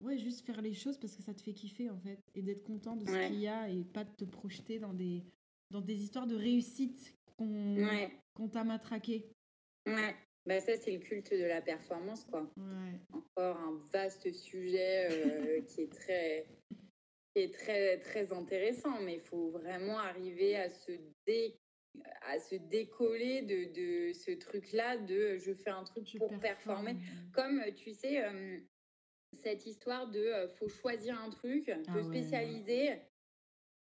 Ouais, juste faire les choses parce que ça te fait kiffer en fait. Et d'être content de ce qu'il y a et pas de te projeter dans des, dans des histoires de réussite qu'on qu'on t'a matraqué. Ouais, bah ça c'est le culte de la performance quoi. Encore un vaste sujet euh, qui est très est très, très intéressant, mais il faut vraiment arriver à se, à se décoller de, de ce truc-là de je fais un truc pour performer. Comme tu sais, euh, cette histoire de euh, faut choisir un truc, ah te spécialiser.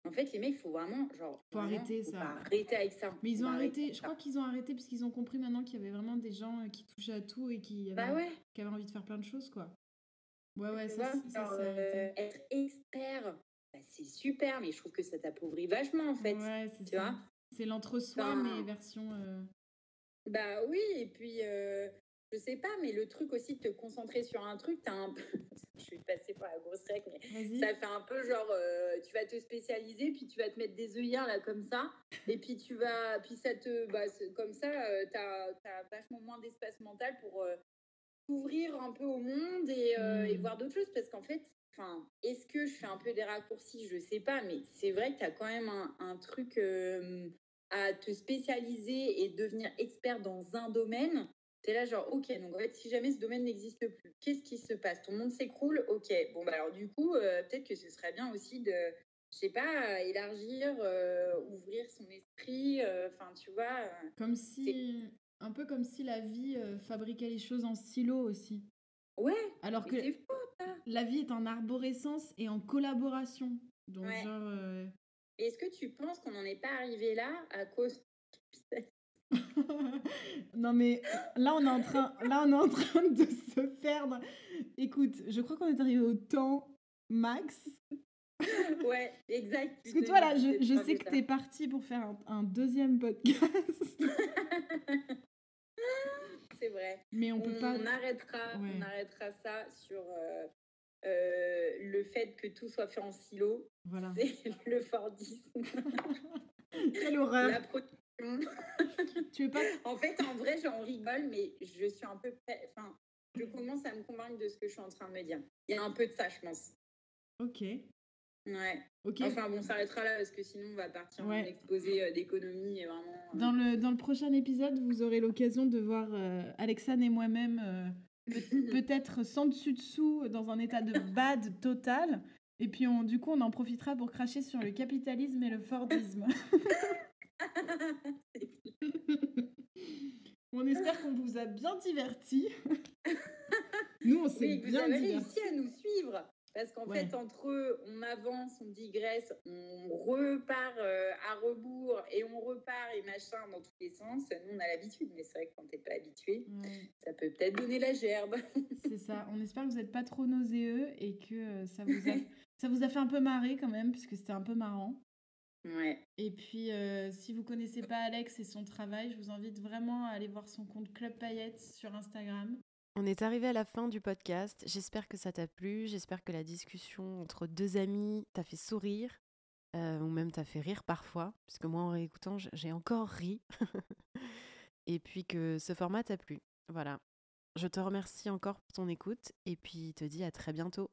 En fait, les mecs, il faut vraiment, genre, faut arrêter ça. Arrêter avec ça. Mais ils ont arrêté. Je crois qu'ils ont arrêté parce qu'ils ont compris maintenant qu'il y avait vraiment des gens euh, qui touchaient à tout et qui bah avaient, qui avaient envie de faire plein de choses, quoi. Ouais, ouais, ça, ça, Être expert bah, c'est super, mais je trouve que ça t'appauvrit vachement en fait. Ouais, c'est vois C'est l'entre-soi, mais version. Euh, bah oui, et puis euh, je sais pas, mais le truc aussi de te concentrer sur un truc, t'as un peu. [laughs] je suis passée par la grosse règle, mais ça fait un peu genre, euh, tu vas te spécialiser, puis tu vas te mettre des œillères là comme ça, [laughs] et puis tu vas. Puis ça te. Bah, comme ça, euh, t'as as vachement moins d'espace mental pour euh, t'ouvrir un peu au monde et, et mmh. voir d'autres choses, parce qu'en fait, Enfin, est-ce que je fais un peu des raccourcis? Je sais pas, mais c'est vrai que tu as quand même un, un truc à te spécialiser et devenir expert dans un domaine c'est là genre, ok, donc en fait, si jamais ce domaine n'existe plus, qu'est-ce qui se passe? Ton monde s'écroule Ok, bon, bah alors du coup, euh, peut-être que ce serait bien aussi de, je sais pas, élargir, euh, ouvrir son esprit, euh, enfin, tu vois. Comme si, un peu comme si la vie fabriquait les choses en silo aussi. Ouais, alors que la vie est en arborescence et en collaboration. Donc, genre. Est-ce que tu penses qu'on n'en est pas arrivé là à cause [laughs] non mais là on est en train, là on est en train de se perdre. Écoute, je crois qu'on est arrivé au temps max. [laughs] Ouais, exact. Parce que toi là, je, je sais que tu es parti pour faire un, deuxième podcast. [laughs] C'est vrai. Mais on, peut pas. On arrêtera, on arrêtera ça sur euh, euh, le fait que tout soit fait en silo. Voilà. C'est le Fordisme. Quelle horreur. La tu veux pas En fait, en vrai, j'en rigole, mais je suis un peu. Enfin, je commence à me convaincre de ce que je suis en train de me dire. Il y a un peu de ça, je pense. Ok. Ouais. Ok. Enfin, bon, on s'arrêtera là parce que sinon, on va partir ouais. en exposé euh, d'économie et vraiment. Euh, dans, le, dans le prochain épisode, vous aurez l'occasion de voir euh, et moi-même [laughs] peut-être sans dessus-dessous dans un état de [laughs] bad total. Et puis, on, du coup, on en profitera pour cracher sur le capitalisme et le Fordisme. [laughs] [laughs] on espère qu'on vous a bien diverti. [laughs] nous, on s'est bien vous avez réussi à nous suivre. Parce qu'en fait, entre eux, on avance, on digresse, on repart euh, à rebours et on repart et machin dans tous les sens. Nous, on a l'habitude, mais c'est vrai que quand t'es pas habitué, ça peut peut-être donner la gerbe. [laughs] c'est ça. On espère que vous n'êtes pas trop nauséeux et que euh, ça vous a, ça vous a fait un peu marrer quand même, puisque c'était un peu marrant. Et puis, euh, si vous connaissez pas Alex et son travail, je vous invite vraiment à aller voir son compte Club Paillettes sur Instagram. On est arrivé à la fin du podcast. J'espère que ça t'a plu. J'espère que la discussion entre deux amis t'a fait sourire. Euh, ou même t'a fait rire parfois. Puisque moi, en réécoutant, j'ai encore ri. [laughs] et puis que ce format t'a plu. Voilà. Je te remercie encore pour ton écoute. Et puis te dis à très bientôt.